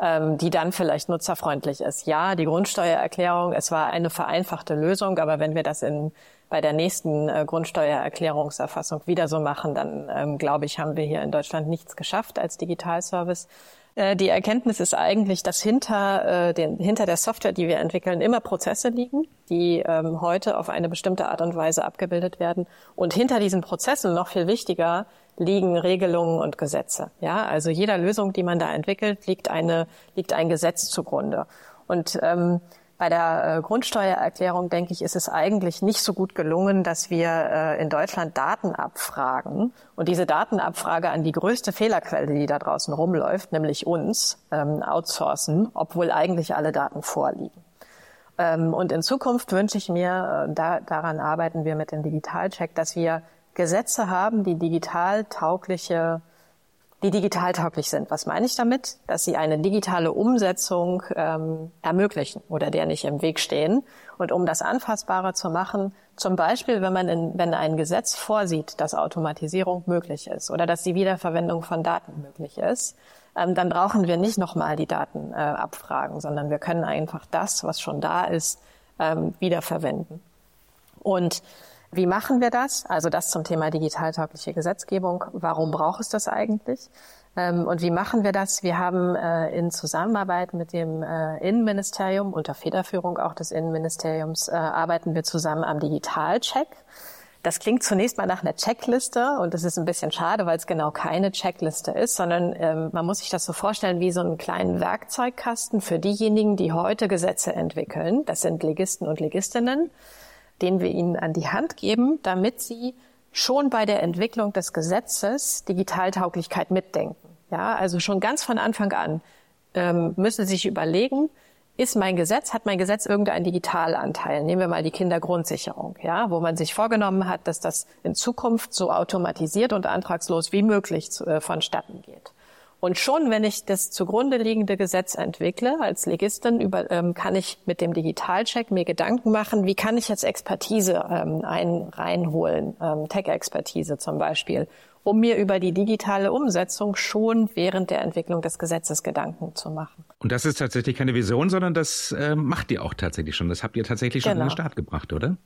Ähm, die dann vielleicht nutzerfreundlich ist. Ja, die Grundsteuererklärung, es war eine vereinfachte Lösung, aber wenn wir das in bei der nächsten äh, Grundsteuererklärungserfassung wieder so machen, dann ähm, glaube ich, haben wir hier in Deutschland nichts geschafft als Digitalservice. Äh, die Erkenntnis ist eigentlich, dass hinter, äh, den, hinter der Software, die wir entwickeln, immer Prozesse liegen, die ähm, heute auf eine bestimmte Art und Weise abgebildet werden. Und hinter diesen Prozessen, noch viel wichtiger, liegen Regelungen und Gesetze. Ja, also jeder Lösung, die man da entwickelt, liegt eine, liegt ein Gesetz zugrunde. Und ähm, bei der äh, Grundsteuererklärung, denke ich, ist es eigentlich nicht so gut gelungen, dass wir äh, in Deutschland Daten abfragen und diese Datenabfrage an die größte Fehlerquelle, die da draußen rumläuft, nämlich uns, ähm, outsourcen, obwohl eigentlich alle Daten vorliegen. Ähm, und in Zukunft wünsche ich mir, äh, da, daran arbeiten wir mit dem Digitalcheck, dass wir Gesetze haben, die digital taugliche die digital tauglich sind. Was meine ich damit? Dass sie eine digitale Umsetzung ähm, ermöglichen oder der nicht im Weg stehen. Und um das anfassbarer zu machen, zum Beispiel, wenn man in, wenn ein Gesetz vorsieht, dass Automatisierung möglich ist oder dass die Wiederverwendung von Daten möglich ist, ähm, dann brauchen wir nicht nochmal die Daten äh, abfragen, sondern wir können einfach das, was schon da ist, ähm, wiederverwenden. Und wie machen wir das? Also das zum Thema digitaltaugliche Gesetzgebung. Warum braucht es das eigentlich? Ähm, und wie machen wir das? Wir haben äh, in Zusammenarbeit mit dem äh, Innenministerium, unter Federführung auch des Innenministeriums, äh, arbeiten wir zusammen am Digitalcheck. Das klingt zunächst mal nach einer Checkliste und das ist ein bisschen schade, weil es genau keine Checkliste ist, sondern ähm, man muss sich das so vorstellen wie so einen kleinen Werkzeugkasten für diejenigen, die heute Gesetze entwickeln. Das sind Legisten und Legistinnen den wir ihnen an die Hand geben, damit sie schon bei der Entwicklung des Gesetzes Digitaltauglichkeit mitdenken. Ja, also schon ganz von Anfang an ähm, müssen sie sich überlegen, ist mein Gesetz, hat mein Gesetz irgendeinen Digitalanteil? Nehmen wir mal die Kindergrundsicherung, ja, wo man sich vorgenommen hat, dass das in Zukunft so automatisiert und antragslos wie möglich zu, äh, vonstatten geht. Und schon, wenn ich das zugrunde liegende Gesetz entwickle als Legistin, über, ähm, kann ich mit dem Digitalcheck mir Gedanken machen, wie kann ich jetzt Expertise ähm, ein, reinholen, ähm, Tech-Expertise zum Beispiel, um mir über die digitale Umsetzung schon während der Entwicklung des Gesetzes Gedanken zu machen. Und das ist tatsächlich keine Vision, sondern das äh, macht ihr auch tatsächlich schon. Das habt ihr tatsächlich schon genau. in den Start gebracht, oder?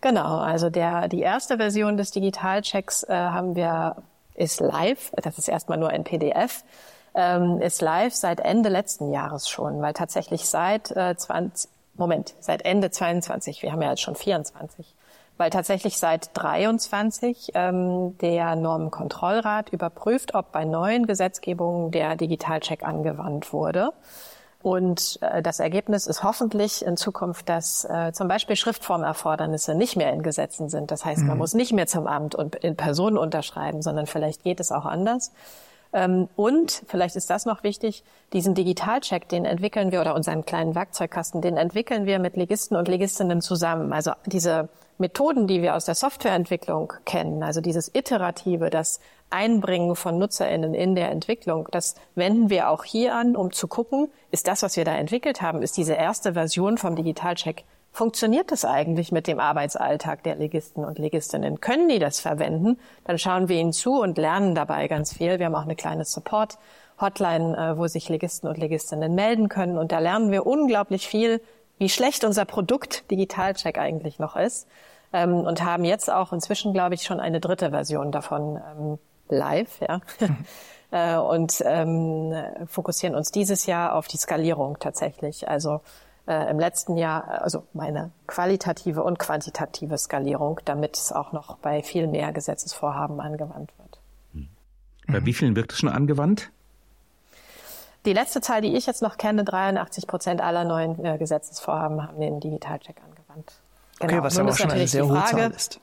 Genau, also der, die erste Version des Digitalchecks äh, haben wir ist live, das ist erstmal nur ein PDF, ähm, ist live seit Ende letzten Jahres schon, weil tatsächlich seit äh, 20, Moment, seit Ende 22, wir haben ja jetzt schon 24, weil tatsächlich seit 23 ähm, der Normenkontrollrat überprüft, ob bei neuen Gesetzgebungen der Digitalcheck angewandt wurde. Und äh, das Ergebnis ist hoffentlich in Zukunft, dass äh, zum Beispiel Schriftformerfordernisse nicht mehr in Gesetzen sind. Das heißt, man mhm. muss nicht mehr zum Amt und in Person unterschreiben, sondern vielleicht geht es auch anders. Ähm, und vielleicht ist das noch wichtig, diesen Digitalcheck, den entwickeln wir oder unseren kleinen Werkzeugkasten, den entwickeln wir mit Legisten und Legistinnen zusammen. Also diese Methoden, die wir aus der Softwareentwicklung kennen, also dieses Iterative, das Einbringen von NutzerInnen in der Entwicklung, das wenden wir auch hier an, um zu gucken, ist das, was wir da entwickelt haben, ist diese erste Version vom Digitalcheck, funktioniert das eigentlich mit dem Arbeitsalltag der Legisten und Legistinnen? Können die das verwenden? Dann schauen wir ihnen zu und lernen dabei ganz viel. Wir haben auch eine kleine Support-Hotline, äh, wo sich Legisten und Legistinnen melden können. Und da lernen wir unglaublich viel, wie schlecht unser Produkt Digitalcheck eigentlich noch ist. Ähm, und haben jetzt auch inzwischen, glaube ich, schon eine dritte Version davon ähm, live, ja. Äh, und ähm, fokussieren uns dieses Jahr auf die Skalierung tatsächlich. Also äh, im letzten Jahr, also meine qualitative und quantitative Skalierung, damit es auch noch bei viel mehr Gesetzesvorhaben angewandt wird. Bei wie vielen wird es schon angewandt? Die letzte Zahl, die ich jetzt noch kenne, 83 Prozent aller neuen äh, Gesetzesvorhaben haben den Digitalcheck angewandt. Genau. Okay, was aber schon eine sehr hohe Zahl ist.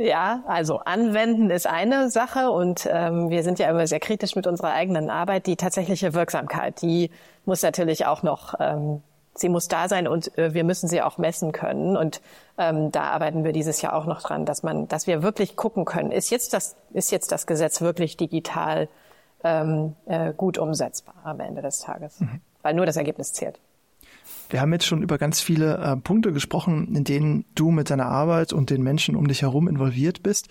Ja, also anwenden ist eine Sache und ähm, wir sind ja immer sehr kritisch mit unserer eigenen Arbeit. Die tatsächliche Wirksamkeit, die muss natürlich auch noch, ähm, sie muss da sein und äh, wir müssen sie auch messen können. Und ähm, da arbeiten wir dieses Jahr auch noch dran, dass man, dass wir wirklich gucken können, ist jetzt das, ist jetzt das Gesetz wirklich digital ähm, äh, gut umsetzbar am Ende des Tages, mhm. weil nur das Ergebnis zählt. Wir haben jetzt schon über ganz viele äh, Punkte gesprochen, in denen du mit deiner Arbeit und den Menschen um dich herum involviert bist.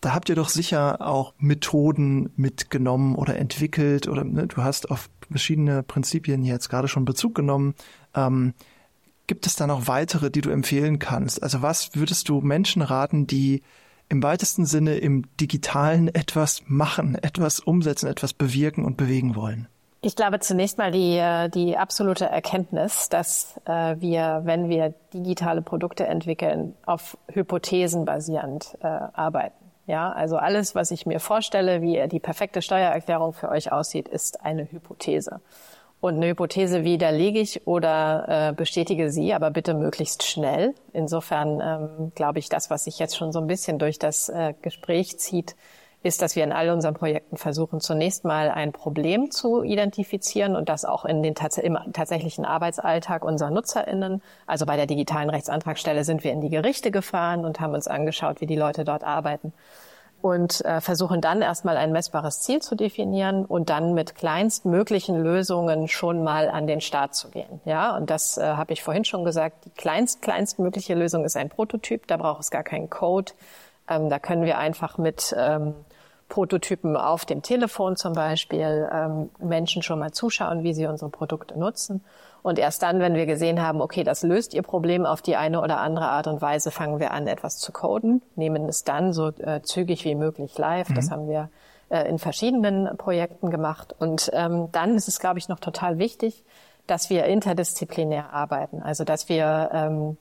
Da habt ihr doch sicher auch Methoden mitgenommen oder entwickelt oder ne, du hast auf verschiedene Prinzipien jetzt gerade schon Bezug genommen. Ähm, gibt es da noch weitere, die du empfehlen kannst? Also was würdest du Menschen raten, die im weitesten Sinne im digitalen etwas machen, etwas umsetzen, etwas bewirken und bewegen wollen? Ich glaube zunächst mal die, äh, die absolute Erkenntnis, dass äh, wir, wenn wir digitale Produkte entwickeln, auf Hypothesen basierend äh, arbeiten. Ja, also alles, was ich mir vorstelle, wie die perfekte Steuererklärung für euch aussieht, ist eine Hypothese. Und eine Hypothese widerlege ich oder äh, bestätige sie, aber bitte möglichst schnell. Insofern ähm, glaube ich, das, was sich jetzt schon so ein bisschen durch das äh, Gespräch zieht, ist, dass wir in all unseren Projekten versuchen, zunächst mal ein Problem zu identifizieren und das auch in den tats im tatsächlichen Arbeitsalltag unserer NutzerInnen. Also bei der digitalen Rechtsantragstelle sind wir in die Gerichte gefahren und haben uns angeschaut, wie die Leute dort arbeiten und äh, versuchen dann erstmal ein messbares Ziel zu definieren und dann mit kleinstmöglichen Lösungen schon mal an den Start zu gehen. Ja, und das äh, habe ich vorhin schon gesagt. Die kleinst kleinstmögliche Lösung ist ein Prototyp. Da braucht es gar keinen Code. Ähm, da können wir einfach mit ähm, Prototypen auf dem Telefon zum Beispiel ähm, Menschen schon mal zuschauen, wie sie unsere Produkte nutzen. Und erst dann, wenn wir gesehen haben, okay, das löst ihr Problem auf die eine oder andere Art und Weise, fangen wir an, etwas zu coden, nehmen es dann so äh, zügig wie möglich live. Mhm. Das haben wir äh, in verschiedenen Projekten gemacht. Und ähm, dann ist es, glaube ich, noch total wichtig, dass wir interdisziplinär arbeiten. Also dass wir ähm,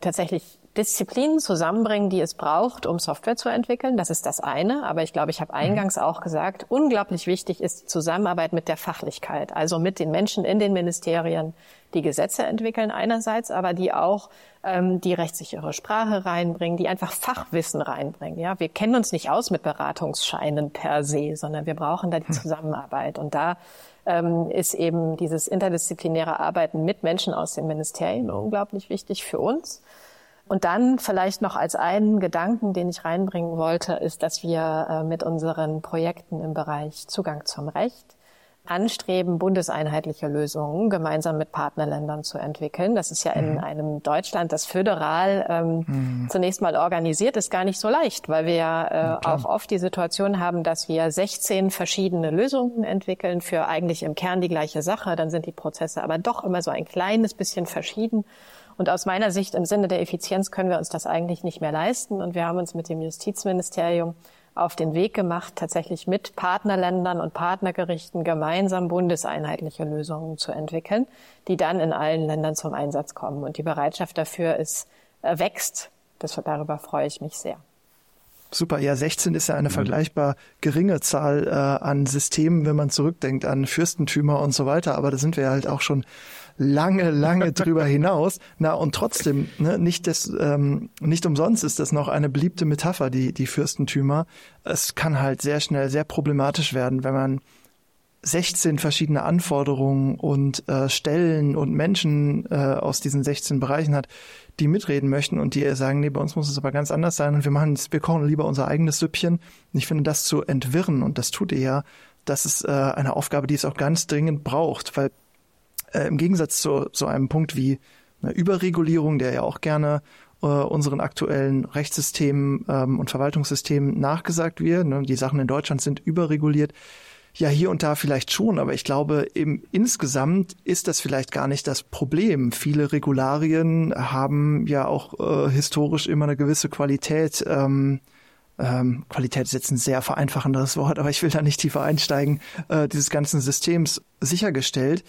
tatsächlich Disziplinen zusammenbringen, die es braucht, um Software zu entwickeln. Das ist das eine. Aber ich glaube, ich habe mhm. eingangs auch gesagt, unglaublich wichtig ist die Zusammenarbeit mit der Fachlichkeit, also mit den Menschen in den Ministerien, die Gesetze entwickeln einerseits, aber die auch ähm, die rechtssichere Sprache reinbringen, die einfach Fachwissen reinbringen. Ja, wir kennen uns nicht aus mit Beratungsscheinen per se, sondern wir brauchen da die hm. Zusammenarbeit. Und da ähm, ist eben dieses interdisziplinäre Arbeiten mit Menschen aus den Ministerien unglaublich wichtig für uns. Und dann vielleicht noch als einen Gedanken, den ich reinbringen wollte, ist, dass wir äh, mit unseren Projekten im Bereich Zugang zum Recht anstreben, bundeseinheitliche Lösungen gemeinsam mit Partnerländern zu entwickeln. Das ist ja in mhm. einem Deutschland, das föderal ähm, mhm. zunächst mal organisiert ist, gar nicht so leicht, weil wir ja, äh, auch oft die Situation haben, dass wir 16 verschiedene Lösungen entwickeln für eigentlich im Kern die gleiche Sache. Dann sind die Prozesse aber doch immer so ein kleines bisschen verschieden. Und aus meiner Sicht im Sinne der Effizienz können wir uns das eigentlich nicht mehr leisten. Und wir haben uns mit dem Justizministerium auf den Weg gemacht, tatsächlich mit Partnerländern und Partnergerichten gemeinsam bundeseinheitliche Lösungen zu entwickeln, die dann in allen Ländern zum Einsatz kommen. Und die Bereitschaft dafür ist, äh, wächst. Das, darüber freue ich mich sehr. Super, ja, 16 ist ja eine mhm. vergleichbar geringe Zahl äh, an Systemen, wenn man zurückdenkt an Fürstentümer und so weiter. Aber da sind wir halt auch schon lange, lange drüber hinaus. Na, und trotzdem, ne, nicht, des, ähm, nicht umsonst ist das noch eine beliebte Metapher, die, die Fürstentümer. Es kann halt sehr schnell sehr problematisch werden, wenn man 16 verschiedene Anforderungen und äh, Stellen und Menschen äh, aus diesen 16 Bereichen hat, die mitreden möchten und die sagen, nee, bei uns muss es aber ganz anders sein und wir machen, wir kochen lieber unser eigenes Süppchen. Und ich finde, das zu entwirren, und das tut ihr ja, das ist äh, eine Aufgabe, die es auch ganz dringend braucht, weil äh, im Gegensatz zu so einem Punkt wie eine Überregulierung, der ja auch gerne äh, unseren aktuellen Rechtssystemen ähm, und Verwaltungssystemen nachgesagt wird. Ne? Die Sachen in Deutschland sind überreguliert. Ja, hier und da vielleicht schon, aber ich glaube, im, insgesamt ist das vielleicht gar nicht das Problem. Viele Regularien haben ja auch äh, historisch immer eine gewisse Qualität. Ähm, ähm, Qualität ist jetzt ein sehr vereinfachendes Wort, aber ich will da nicht tiefer einsteigen, äh, dieses ganzen Systems sichergestellt.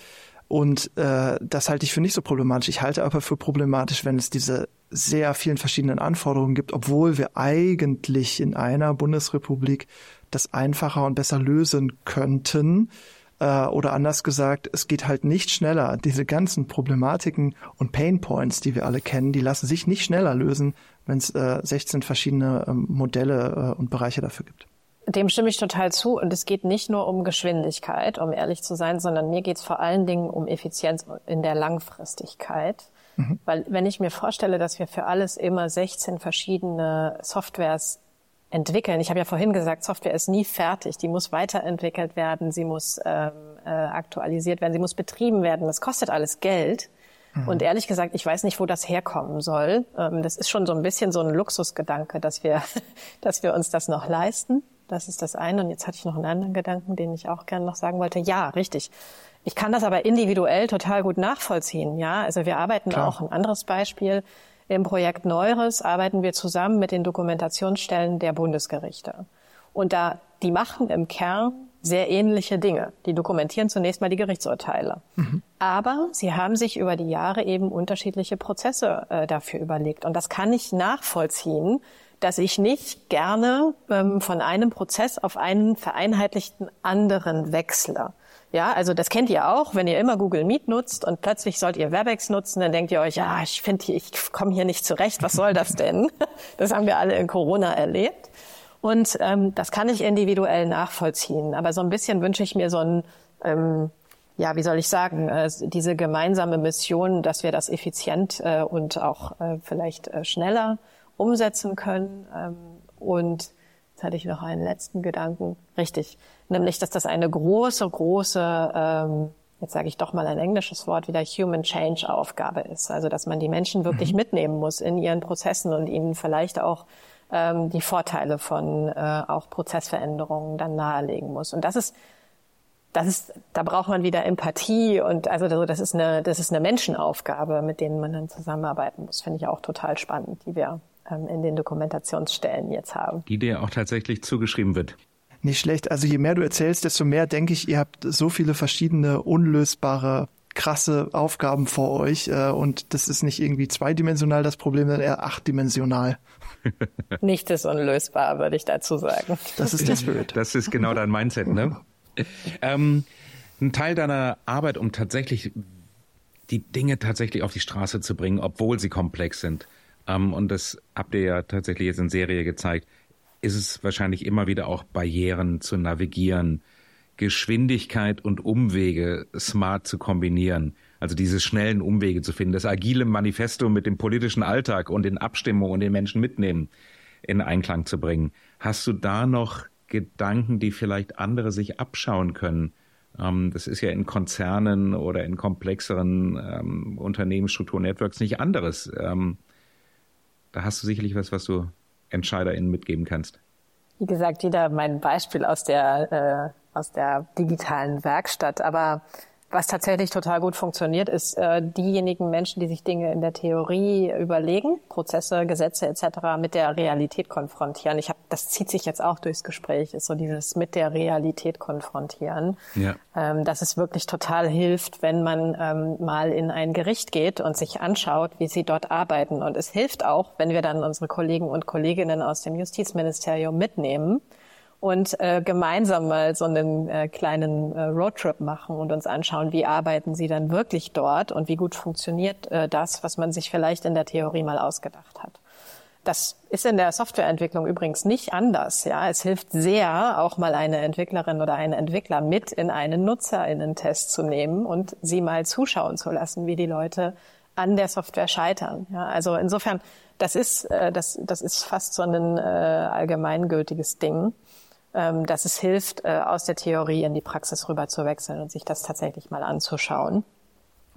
Und äh, das halte ich für nicht so problematisch. Ich halte aber für problematisch, wenn es diese sehr vielen verschiedenen Anforderungen gibt, obwohl wir eigentlich in einer Bundesrepublik das einfacher und besser lösen könnten. Äh, oder anders gesagt, es geht halt nicht schneller. Diese ganzen Problematiken und Pain Points, die wir alle kennen, die lassen sich nicht schneller lösen, wenn es äh, 16 verschiedene äh, Modelle äh, und Bereiche dafür gibt. Dem stimme ich total zu. Und es geht nicht nur um Geschwindigkeit, um ehrlich zu sein, sondern mir geht es vor allen Dingen um Effizienz in der Langfristigkeit. Mhm. Weil wenn ich mir vorstelle, dass wir für alles immer 16 verschiedene Softwares entwickeln. Ich habe ja vorhin gesagt, Software ist nie fertig. Die muss weiterentwickelt werden, sie muss ähm, äh, aktualisiert werden, sie muss betrieben werden. Das kostet alles Geld. Mhm. Und ehrlich gesagt, ich weiß nicht, wo das herkommen soll. Ähm, das ist schon so ein bisschen so ein Luxusgedanke, dass wir, dass wir uns das noch leisten. Das ist das eine. Und jetzt hatte ich noch einen anderen Gedanken, den ich auch gerne noch sagen wollte. Ja, richtig. Ich kann das aber individuell total gut nachvollziehen. Ja, also wir arbeiten Klar. auch ein anderes Beispiel. Im Projekt Neures arbeiten wir zusammen mit den Dokumentationsstellen der Bundesgerichte. Und da, die machen im Kern sehr ähnliche Dinge. Die dokumentieren zunächst mal die Gerichtsurteile. Mhm. Aber sie haben sich über die Jahre eben unterschiedliche Prozesse äh, dafür überlegt. Und das kann ich nachvollziehen, dass ich nicht gerne ähm, von einem Prozess auf einen vereinheitlichten anderen wechsle. Ja, also das kennt ihr auch, wenn ihr immer Google Meet nutzt und plötzlich sollt ihr Webex nutzen, dann denkt ihr euch, ja, ich finde, ich komme hier nicht zurecht, was soll das denn? Das haben wir alle in Corona erlebt. Und ähm, das kann ich individuell nachvollziehen. Aber so ein bisschen wünsche ich mir so ein, ähm, ja, wie soll ich sagen, äh, diese gemeinsame Mission, dass wir das effizient äh, und auch äh, vielleicht äh, schneller umsetzen können. Ähm, und jetzt hatte ich noch einen letzten Gedanken. Richtig nämlich dass das eine große, große, ähm, jetzt sage ich doch mal ein englisches Wort, wieder Human Change Aufgabe ist. Also dass man die Menschen wirklich mhm. mitnehmen muss in ihren Prozessen und ihnen vielleicht auch ähm, die Vorteile von äh, auch Prozessveränderungen dann nahelegen muss. Und das ist das ist, da braucht man wieder Empathie und also das ist eine, das ist eine Menschenaufgabe, mit denen man dann zusammenarbeiten muss. Finde ich auch total spannend, die wir in den Dokumentationsstellen jetzt haben. Die dir auch tatsächlich zugeschrieben wird. Nicht schlecht. Also je mehr du erzählst, desto mehr denke ich, ihr habt so viele verschiedene unlösbare krasse Aufgaben vor euch äh, und das ist nicht irgendwie zweidimensional das Problem, sondern eher achtdimensional. Nichts ist unlösbar, würde ich dazu sagen. Das ist der Spirit. Das ist genau dein Mindset, ne? ähm, ein Teil deiner Arbeit, um tatsächlich die Dinge tatsächlich auf die Straße zu bringen, obwohl sie komplex sind. Ähm, und das habt ihr ja tatsächlich jetzt in Serie gezeigt ist es wahrscheinlich immer wieder auch Barrieren zu navigieren, Geschwindigkeit und Umwege smart zu kombinieren. Also diese schnellen Umwege zu finden, das agile Manifesto mit dem politischen Alltag und den Abstimmungen und den Menschen mitnehmen in Einklang zu bringen. Hast du da noch Gedanken, die vielleicht andere sich abschauen können? Ähm, das ist ja in Konzernen oder in komplexeren ähm, Unternehmensstrukturen, Networks nicht anderes. Da hast du sicherlich was, was du EntscheiderInnen mitgeben kannst? Wie gesagt, wieder mein Beispiel aus der, äh, aus der digitalen Werkstatt. Aber was tatsächlich total gut funktioniert, ist äh, diejenigen Menschen, die sich Dinge in der Theorie überlegen, Prozesse, Gesetze etc. mit der Realität konfrontieren. Ich habe, das zieht sich jetzt auch durchs Gespräch, ist so dieses mit der Realität konfrontieren. Ja. Ähm, dass es wirklich total hilft, wenn man ähm, mal in ein Gericht geht und sich anschaut, wie sie dort arbeiten. Und es hilft auch, wenn wir dann unsere Kollegen und Kolleginnen aus dem Justizministerium mitnehmen und äh, gemeinsam mal so einen äh, kleinen äh, Roadtrip machen und uns anschauen, wie arbeiten sie dann wirklich dort und wie gut funktioniert äh, das, was man sich vielleicht in der Theorie mal ausgedacht hat. Das ist in der Softwareentwicklung übrigens nicht anders. Ja, es hilft sehr, auch mal eine Entwicklerin oder einen Entwickler mit in einen Nutzerinnen-Test zu nehmen und sie mal zuschauen zu lassen, wie die Leute an der Software scheitern. Ja, also insofern, das ist, äh, das, das ist fast so ein äh, allgemeingültiges Ding ähm, dass es hilft, äh, aus der Theorie in die Praxis rüber zu wechseln und sich das tatsächlich mal anzuschauen.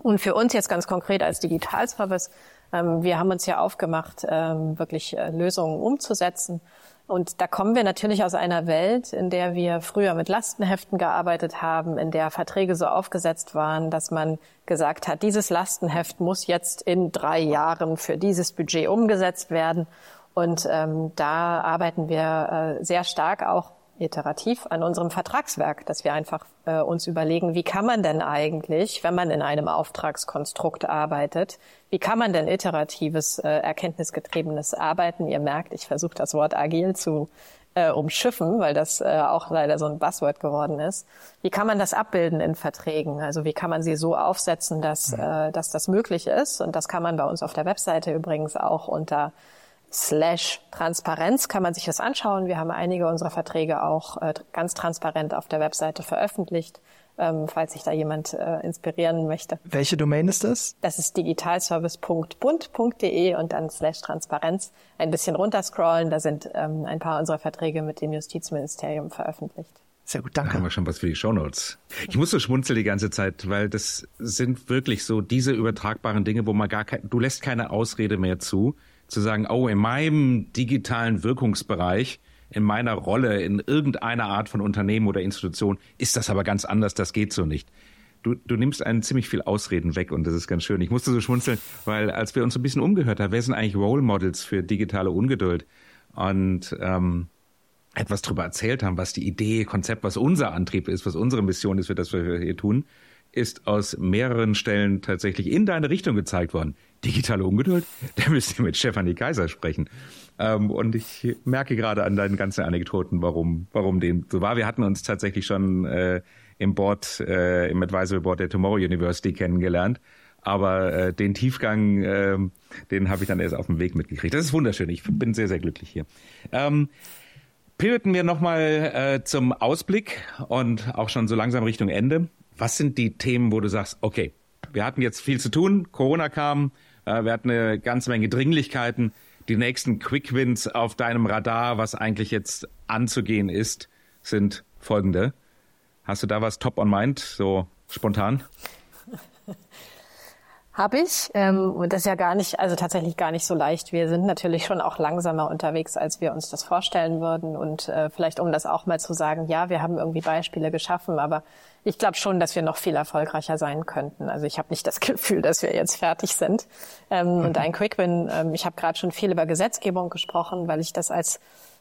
Und für uns jetzt ganz konkret als Digitalservice, ähm, wir haben uns ja aufgemacht, ähm, wirklich äh, Lösungen umzusetzen. Und da kommen wir natürlich aus einer Welt, in der wir früher mit Lastenheften gearbeitet haben, in der Verträge so aufgesetzt waren, dass man gesagt hat, dieses Lastenheft muss jetzt in drei Jahren für dieses Budget umgesetzt werden. Und ähm, da arbeiten wir äh, sehr stark auch iterativ an unserem Vertragswerk, dass wir einfach äh, uns überlegen, wie kann man denn eigentlich, wenn man in einem Auftragskonstrukt arbeitet, wie kann man denn iteratives, äh, erkenntnisgetriebenes Arbeiten? Ihr merkt, ich versuche das Wort agil zu äh, umschiffen, weil das äh, auch leider so ein Buzzword geworden ist. Wie kann man das abbilden in Verträgen? Also wie kann man sie so aufsetzen, dass, äh, dass das möglich ist? Und das kann man bei uns auf der Webseite übrigens auch unter slash Transparenz kann man sich das anschauen. Wir haben einige unserer Verträge auch äh, ganz transparent auf der Webseite veröffentlicht, ähm, falls sich da jemand äh, inspirieren möchte. Welche Domain ist das? Das ist digitalservice.bund.de und dann slash Transparenz. Ein bisschen runterscrollen, da sind ähm, ein paar unserer Verträge mit dem Justizministerium veröffentlicht. Sehr gut, danke. Da haben wir schon was für die Shownotes. Ich muss so schmunzeln die ganze Zeit, weil das sind wirklich so diese übertragbaren Dinge, wo man gar kein, du lässt keine Ausrede mehr zu, zu sagen, oh, in meinem digitalen Wirkungsbereich, in meiner Rolle, in irgendeiner Art von Unternehmen oder Institution ist das aber ganz anders, das geht so nicht. Du, du nimmst einen ziemlich viel Ausreden weg und das ist ganz schön. Ich musste so schmunzeln, weil als wir uns ein bisschen umgehört haben, wer sind eigentlich Role Models für digitale Ungeduld? Und ähm, etwas darüber erzählt haben, was die Idee, Konzept, was unser Antrieb ist, was unsere Mission ist, für das wir hier tun, ist aus mehreren Stellen tatsächlich in deine Richtung gezeigt worden. Digitale Ungeduld? Da müsst ihr mit Stefanie Kaiser sprechen. Ähm, und ich merke gerade an deinen ganzen Anekdoten, warum, warum dem so war. Wir hatten uns tatsächlich schon äh, im Board, äh, im Advisory Board der Tomorrow University kennengelernt. Aber äh, den Tiefgang, äh, den habe ich dann erst auf dem Weg mitgekriegt. Das ist wunderschön. Ich bin sehr, sehr glücklich hier. Ähm, Pivoten wir nochmal äh, zum Ausblick und auch schon so langsam Richtung Ende. Was sind die Themen, wo du sagst, okay, wir hatten jetzt viel zu tun, Corona kam, wir hatten eine ganze Menge Dringlichkeiten, die nächsten Quick Wins auf deinem Radar, was eigentlich jetzt anzugehen ist, sind folgende. Hast du da was top on mind, so spontan? Habe ich. Ähm, und das ist ja gar nicht, also tatsächlich gar nicht so leicht. Wir sind natürlich schon auch langsamer unterwegs, als wir uns das vorstellen würden. Und äh, vielleicht, um das auch mal zu sagen, ja, wir haben irgendwie Beispiele geschaffen, aber ich glaube schon, dass wir noch viel erfolgreicher sein könnten. Also ich habe nicht das Gefühl, dass wir jetzt fertig sind. Ähm, mhm. Und ein Quick-Win, ähm, ich habe gerade schon viel über Gesetzgebung gesprochen, weil ich das als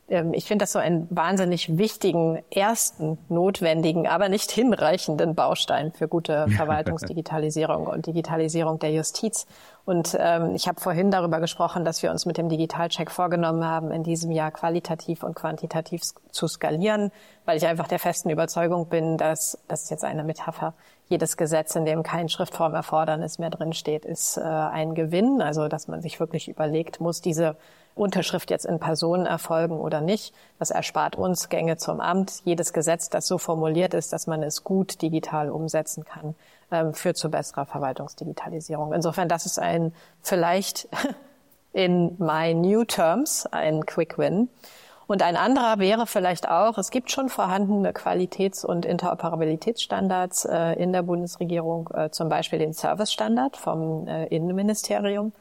ich finde das so einen wahnsinnig wichtigen, ersten, notwendigen, aber nicht hinreichenden Baustein für gute Verwaltungsdigitalisierung und Digitalisierung der Justiz. Und ähm, ich habe vorhin darüber gesprochen, dass wir uns mit dem Digitalcheck vorgenommen haben, in diesem Jahr qualitativ und quantitativ zu skalieren, weil ich einfach der festen Überzeugung bin, dass, das ist jetzt eine Metapher, jedes Gesetz, in dem kein Schriftformerfordernis mehr drinsteht, ist äh, ein Gewinn. Also dass man sich wirklich überlegt, muss diese Unterschrift jetzt in Person erfolgen oder nicht. Das erspart uns Gänge zum Amt. Jedes Gesetz, das so formuliert ist, dass man es gut digital umsetzen kann, ähm, führt zu besserer Verwaltungsdigitalisierung. Insofern, das ist ein vielleicht in my new terms ein Quick Win. Und ein anderer wäre vielleicht auch, es gibt schon vorhandene Qualitäts- und Interoperabilitätsstandards äh, in der Bundesregierung, äh, zum Beispiel den Service-Standard vom äh, Innenministerium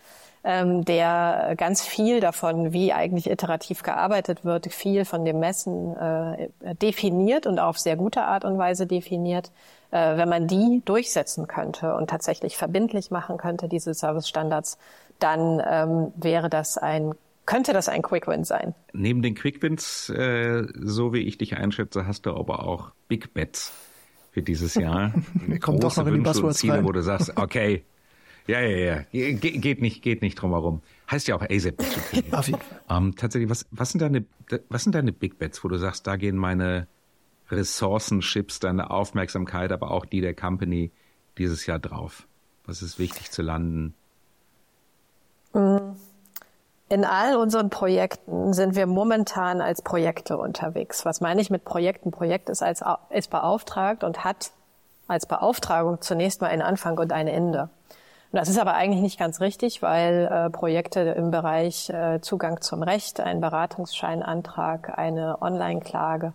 ähm, der ganz viel davon, wie eigentlich iterativ gearbeitet wird, viel von dem Messen äh, definiert und auf sehr gute Art und Weise definiert. Äh, wenn man die durchsetzen könnte und tatsächlich verbindlich machen könnte, diese Service-Standards, dann ähm, wäre das ein könnte das ein Quick Win sein. Neben den Quick Wins, äh, so wie ich dich einschätze, hast du aber auch Big Bets für dieses Jahr. Kommt doch noch in die Buzzwords Ziele, rein. wo du sagst, okay, ja, ja, ja. Ge geht nicht, geht nicht drum herum. Heißt ja auch ASAP. Ähm, tatsächlich, was, was sind deine, was sind deine Big Bets, wo du sagst, da gehen meine Ressourcenships, deine Aufmerksamkeit, aber auch die der Company dieses Jahr drauf? Was ist wichtig zu landen? In all unseren Projekten sind wir momentan als Projekte unterwegs. Was meine ich mit Projekten? Projekt ist als ist beauftragt und hat als Beauftragung zunächst mal einen Anfang und ein Ende. Das ist aber eigentlich nicht ganz richtig, weil äh, Projekte im Bereich äh, Zugang zum Recht, ein Beratungsscheinantrag, eine Online-Klage,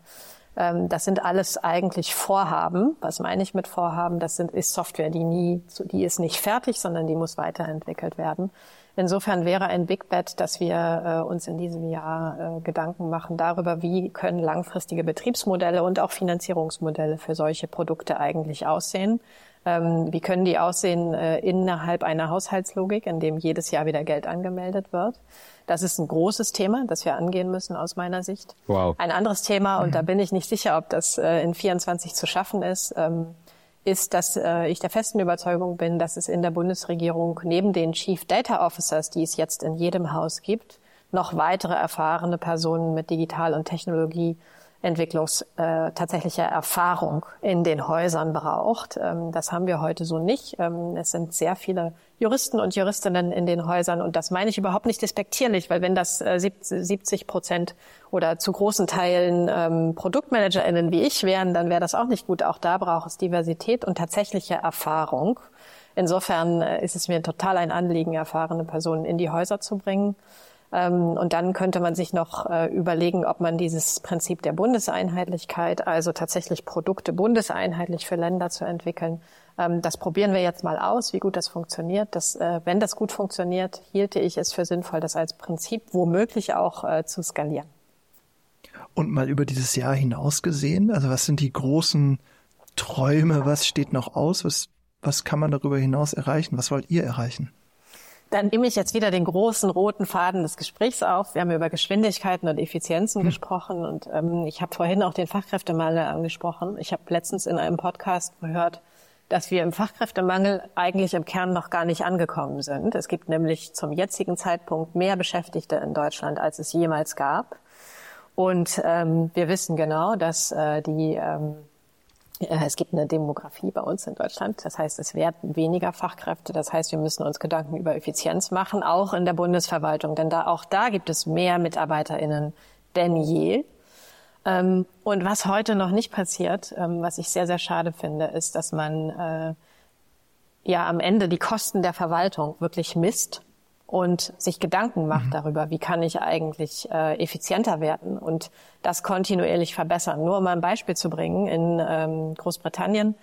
ähm, das sind alles eigentlich Vorhaben. Was meine ich mit Vorhaben? Das sind, ist Software, die nie, die ist nicht fertig, sondern die muss weiterentwickelt werden. Insofern wäre ein Big Bet, dass wir äh, uns in diesem Jahr äh, Gedanken machen darüber, wie können langfristige Betriebsmodelle und auch Finanzierungsmodelle für solche Produkte eigentlich aussehen. Ähm, wie können die aussehen äh, innerhalb einer Haushaltslogik, in dem jedes Jahr wieder Geld angemeldet wird? Das ist ein großes Thema, das wir angehen müssen aus meiner Sicht. Wow. Ein anderes Thema, und da bin ich nicht sicher, ob das äh, in 24 zu schaffen ist, ähm, ist, dass äh, ich der festen Überzeugung bin, dass es in der Bundesregierung neben den Chief Data Officers, die es jetzt in jedem Haus gibt, noch weitere erfahrene Personen mit Digital- und Technologie Entwicklungs äh, tatsächlicher Erfahrung in den Häusern braucht. Ähm, das haben wir heute so nicht. Ähm, es sind sehr viele Juristen und Juristinnen in den Häusern und das meine ich überhaupt nicht despektierlich, weil wenn das äh, 70 Prozent oder zu großen Teilen ähm, ProduktmanagerInnen wie ich wären, dann wäre das auch nicht gut. Auch da braucht es Diversität und tatsächliche Erfahrung. Insofern äh, ist es mir total ein Anliegen, erfahrene Personen in die Häuser zu bringen. Ähm, und dann könnte man sich noch äh, überlegen, ob man dieses Prinzip der Bundeseinheitlichkeit, also tatsächlich Produkte bundeseinheitlich für Länder zu entwickeln, ähm, das probieren wir jetzt mal aus, wie gut das funktioniert. Das, äh, wenn das gut funktioniert, hielte ich es für sinnvoll, das als Prinzip womöglich auch äh, zu skalieren. Und mal über dieses Jahr hinaus gesehen, also was sind die großen Träume, was steht noch aus, was, was kann man darüber hinaus erreichen, was wollt ihr erreichen? Dann nehme ich jetzt wieder den großen roten Faden des Gesprächs auf. Wir haben über Geschwindigkeiten und Effizienzen hm. gesprochen und ähm, ich habe vorhin auch den Fachkräftemangel angesprochen. Ich habe letztens in einem Podcast gehört, dass wir im Fachkräftemangel eigentlich im Kern noch gar nicht angekommen sind. Es gibt nämlich zum jetzigen Zeitpunkt mehr Beschäftigte in Deutschland, als es jemals gab. Und ähm, wir wissen genau, dass äh, die ähm, äh, es gibt eine Demografie bei uns in Deutschland. Das heißt, es werden weniger Fachkräfte. Das heißt, wir müssen uns Gedanken über Effizienz machen, auch in der Bundesverwaltung. Denn da, auch da gibt es mehr MitarbeiterInnen denn je. Ähm, und was heute noch nicht passiert, ähm, was ich sehr, sehr schade finde, ist, dass man äh, ja am Ende die Kosten der Verwaltung wirklich misst und sich Gedanken macht mhm. darüber, wie kann ich eigentlich äh, effizienter werden und das kontinuierlich verbessern. Nur um mal ein Beispiel zu bringen, in ähm, Großbritannien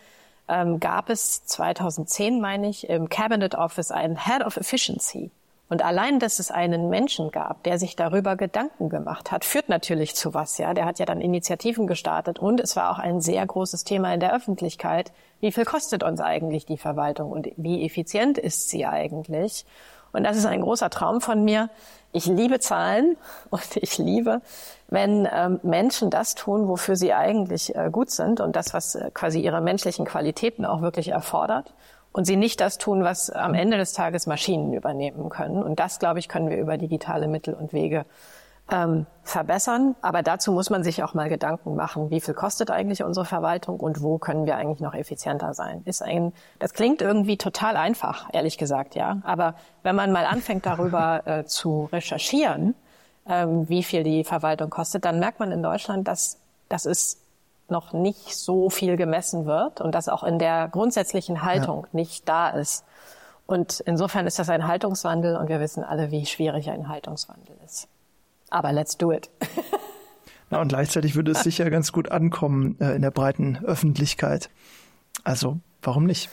ähm, gab es 2010, meine ich, im Cabinet Office einen Head of Efficiency. Und allein, dass es einen Menschen gab, der sich darüber Gedanken gemacht hat, führt natürlich zu was, ja. Der hat ja dann Initiativen gestartet und es war auch ein sehr großes Thema in der Öffentlichkeit. Wie viel kostet uns eigentlich die Verwaltung und wie effizient ist sie eigentlich? Und das ist ein großer Traum von mir. Ich liebe Zahlen und ich liebe, wenn ähm, Menschen das tun, wofür sie eigentlich äh, gut sind und das, was äh, quasi ihre menschlichen Qualitäten auch wirklich erfordert. Und sie nicht das tun, was am Ende des Tages Maschinen übernehmen können. Und das, glaube ich, können wir über digitale Mittel und Wege ähm, verbessern. Aber dazu muss man sich auch mal Gedanken machen, wie viel kostet eigentlich unsere Verwaltung und wo können wir eigentlich noch effizienter sein. Ist ein, das klingt irgendwie total einfach, ehrlich gesagt, ja. Aber wenn man mal anfängt, darüber äh, zu recherchieren, ähm, wie viel die Verwaltung kostet, dann merkt man in Deutschland, dass das ist noch nicht so viel gemessen wird und dass auch in der grundsätzlichen Haltung ja. nicht da ist. Und insofern ist das ein Haltungswandel und wir wissen alle, wie schwierig ein Haltungswandel ist. Aber let's do it. Na, und gleichzeitig würde es sicher ganz gut ankommen äh, in der breiten Öffentlichkeit. Also, warum nicht?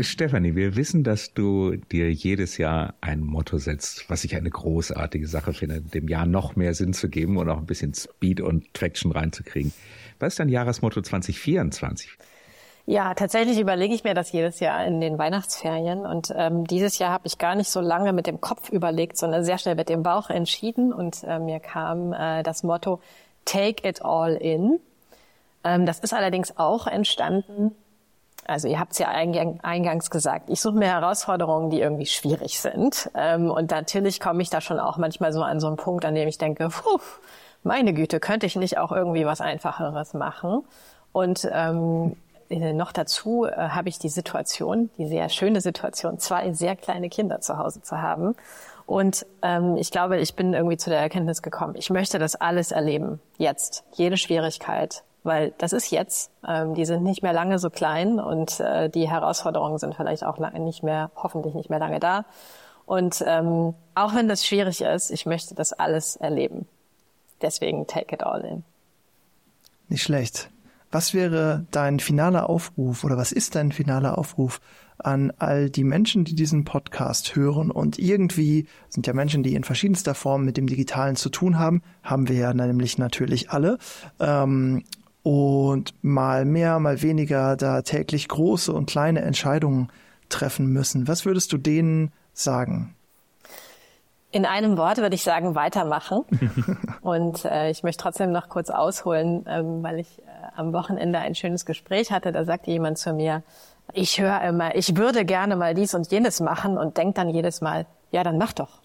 Stefanie, wir wissen, dass du dir jedes Jahr ein Motto setzt, was ich eine großartige Sache finde, dem Jahr noch mehr Sinn zu geben und auch ein bisschen Speed und Traction reinzukriegen. Was ist dein Jahresmotto 2024? Ja, tatsächlich überlege ich mir das jedes Jahr in den Weihnachtsferien. Und ähm, dieses Jahr habe ich gar nicht so lange mit dem Kopf überlegt, sondern sehr schnell mit dem Bauch entschieden. Und äh, mir kam äh, das Motto Take it all in. Ähm, das ist allerdings auch entstanden. Also ihr habt es ja eingangs gesagt, ich suche mir Herausforderungen, die irgendwie schwierig sind. Ähm, und natürlich komme ich da schon auch manchmal so an so einen Punkt, an dem ich denke, puh, meine Güte, könnte ich nicht auch irgendwie was Einfacheres machen? Und ähm, äh, noch dazu äh, habe ich die Situation, die sehr schöne Situation, zwei sehr kleine Kinder zu Hause zu haben. Und ähm, ich glaube, ich bin irgendwie zu der Erkenntnis gekommen, ich möchte das alles erleben, jetzt, jede Schwierigkeit, weil das ist jetzt. Ähm, die sind nicht mehr lange so klein und äh, die Herausforderungen sind vielleicht auch lange nicht mehr, hoffentlich nicht mehr lange da. Und ähm, auch wenn das schwierig ist, ich möchte das alles erleben. Deswegen take it all in. Nicht schlecht. Was wäre dein finaler Aufruf oder was ist dein finaler Aufruf an all die Menschen, die diesen Podcast hören und irgendwie sind ja Menschen, die in verschiedenster Form mit dem Digitalen zu tun haben, haben wir ja nämlich natürlich alle. Ähm, und mal mehr, mal weniger da täglich große und kleine Entscheidungen treffen müssen. Was würdest du denen sagen? In einem Wort würde ich sagen, weitermachen. und äh, ich möchte trotzdem noch kurz ausholen, ähm, weil ich äh, am Wochenende ein schönes Gespräch hatte. Da sagte jemand zu mir, ich höre immer, ich würde gerne mal dies und jenes machen und denke dann jedes Mal, ja, dann mach doch.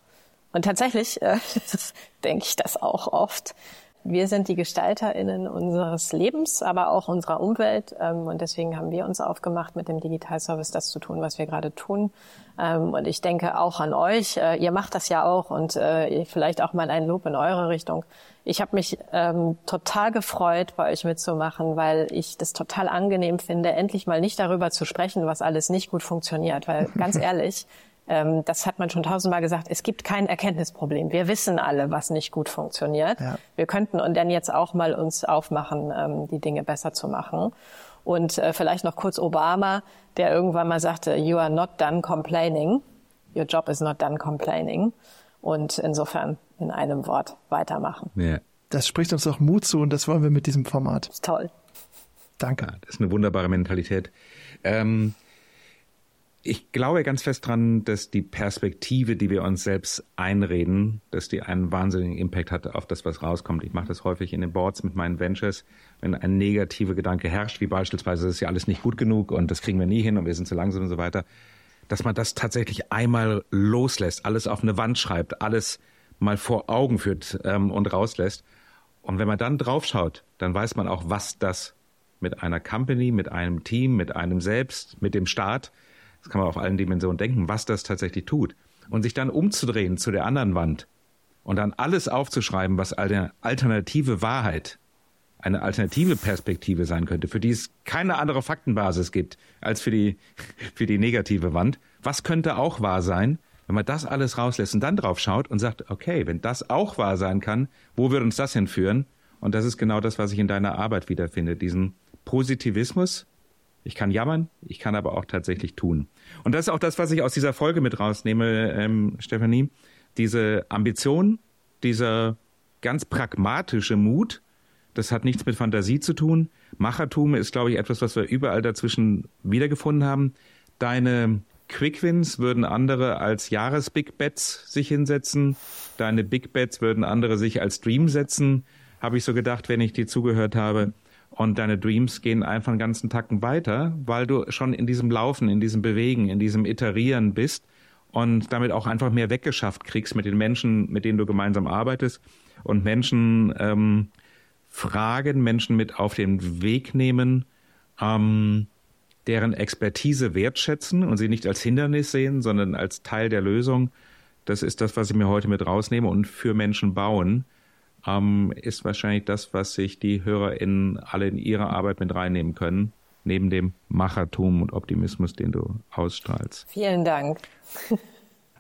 Und tatsächlich äh, denke ich das auch oft. Wir sind die GestalterInnen unseres Lebens, aber auch unserer Umwelt. Ähm, und deswegen haben wir uns aufgemacht, mit dem Digitalservice das zu tun, was wir gerade tun. Ähm, und ich denke auch an euch. Äh, ihr macht das ja auch und äh, vielleicht auch mal ein Lob in eure Richtung. Ich habe mich ähm, total gefreut, bei euch mitzumachen, weil ich das total angenehm finde, endlich mal nicht darüber zu sprechen, was alles nicht gut funktioniert. Weil ganz ehrlich, ähm, das hat man schon tausendmal gesagt, es gibt kein Erkenntnisproblem. Wir wissen alle, was nicht gut funktioniert. Ja. Wir könnten und dann jetzt auch mal uns aufmachen, ähm, die Dinge besser zu machen. Und äh, vielleicht noch kurz Obama, der irgendwann mal sagte, you are not done complaining. Your job is not done complaining. Und insofern in einem Wort weitermachen. Ja. Das spricht uns auch Mut zu und das wollen wir mit diesem Format. Das ist toll. Danke. Ja, das ist eine wunderbare Mentalität. Ähm, ich glaube ganz fest dran, dass die Perspektive, die wir uns selbst einreden, dass die einen wahnsinnigen Impact hat auf das, was rauskommt. Ich mache das häufig in den Boards mit meinen Ventures, wenn ein negativer Gedanke herrscht, wie beispielsweise, das ist ja alles nicht gut genug und das kriegen wir nie hin und wir sind zu langsam und so weiter, dass man das tatsächlich einmal loslässt, alles auf eine Wand schreibt, alles mal vor Augen führt ähm, und rauslässt. Und wenn man dann draufschaut, dann weiß man auch, was das mit einer Company, mit einem Team, mit einem selbst, mit dem Staat, das kann man auf allen Dimensionen denken, was das tatsächlich tut. Und sich dann umzudrehen zu der anderen Wand und dann alles aufzuschreiben, was eine alternative Wahrheit, eine alternative Perspektive sein könnte, für die es keine andere Faktenbasis gibt als für die, für die negative Wand. Was könnte auch wahr sein, wenn man das alles rauslässt und dann drauf schaut und sagt, okay, wenn das auch wahr sein kann, wo wird uns das hinführen? Und das ist genau das, was ich in deiner Arbeit wiederfinde, diesen Positivismus, ich kann jammern, ich kann aber auch tatsächlich tun. Und das ist auch das, was ich aus dieser Folge mit rausnehme, ähm, Stefanie. Diese Ambition, dieser ganz pragmatische Mut, das hat nichts mit Fantasie zu tun. Machertum ist, glaube ich, etwas, was wir überall dazwischen wiedergefunden haben. Deine Quickwins würden andere als Jahres-Big Bets sich hinsetzen. Deine Big Bets würden andere sich als Dream setzen, habe ich so gedacht, wenn ich dir zugehört habe. Und deine Dreams gehen einfach einen ganzen Tacken weiter, weil du schon in diesem Laufen, in diesem Bewegen, in diesem Iterieren bist und damit auch einfach mehr weggeschafft kriegst mit den Menschen, mit denen du gemeinsam arbeitest und Menschen ähm, fragen, Menschen mit auf den Weg nehmen, ähm, deren Expertise wertschätzen und sie nicht als Hindernis sehen, sondern als Teil der Lösung. Das ist das, was ich mir heute mit rausnehme und für Menschen bauen ähm, ist wahrscheinlich das, was sich die HörerInnen alle in ihre Arbeit mit reinnehmen können, neben dem Machertum und Optimismus, den du ausstrahlst. Vielen Dank.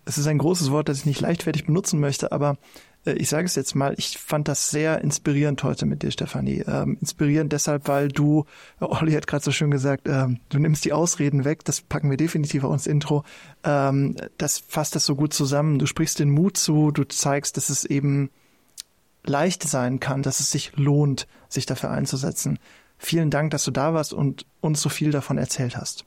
Es ist ein großes Wort, das ich nicht leichtfertig benutzen möchte, aber äh, ich sage es jetzt mal, ich fand das sehr inspirierend heute mit dir, Stefanie. Ähm, inspirierend deshalb, weil du, Olli hat gerade so schön gesagt, ähm, du nimmst die Ausreden weg, das packen wir definitiv auf ins Intro. Ähm, das fasst das so gut zusammen. Du sprichst den Mut zu, du zeigst, dass es eben leicht sein kann, dass es sich lohnt, sich dafür einzusetzen. Vielen Dank, dass du da warst und uns so viel davon erzählt hast.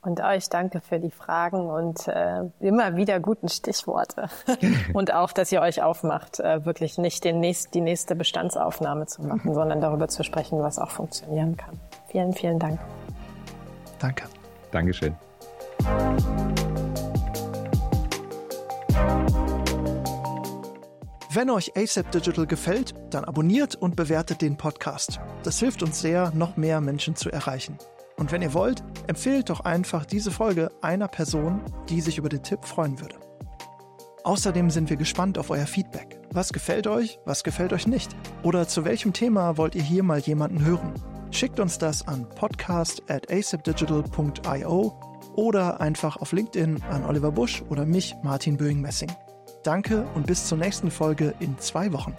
Und euch danke für die Fragen und äh, immer wieder guten Stichworte. und auch, dass ihr euch aufmacht, äh, wirklich nicht den nächst, die nächste Bestandsaufnahme zu machen, sondern darüber zu sprechen, was auch funktionieren kann. Vielen, vielen Dank. Danke. Dankeschön. Wenn euch ASAP Digital gefällt, dann abonniert und bewertet den Podcast. Das hilft uns sehr, noch mehr Menschen zu erreichen. Und wenn ihr wollt, empfehlt doch einfach diese Folge einer Person, die sich über den Tipp freuen würde. Außerdem sind wir gespannt auf euer Feedback. Was gefällt euch, was gefällt euch nicht? Oder zu welchem Thema wollt ihr hier mal jemanden hören? Schickt uns das an podcast at oder einfach auf LinkedIn an Oliver Busch oder mich, Martin Böing-Messing. Danke und bis zur nächsten Folge in zwei Wochen.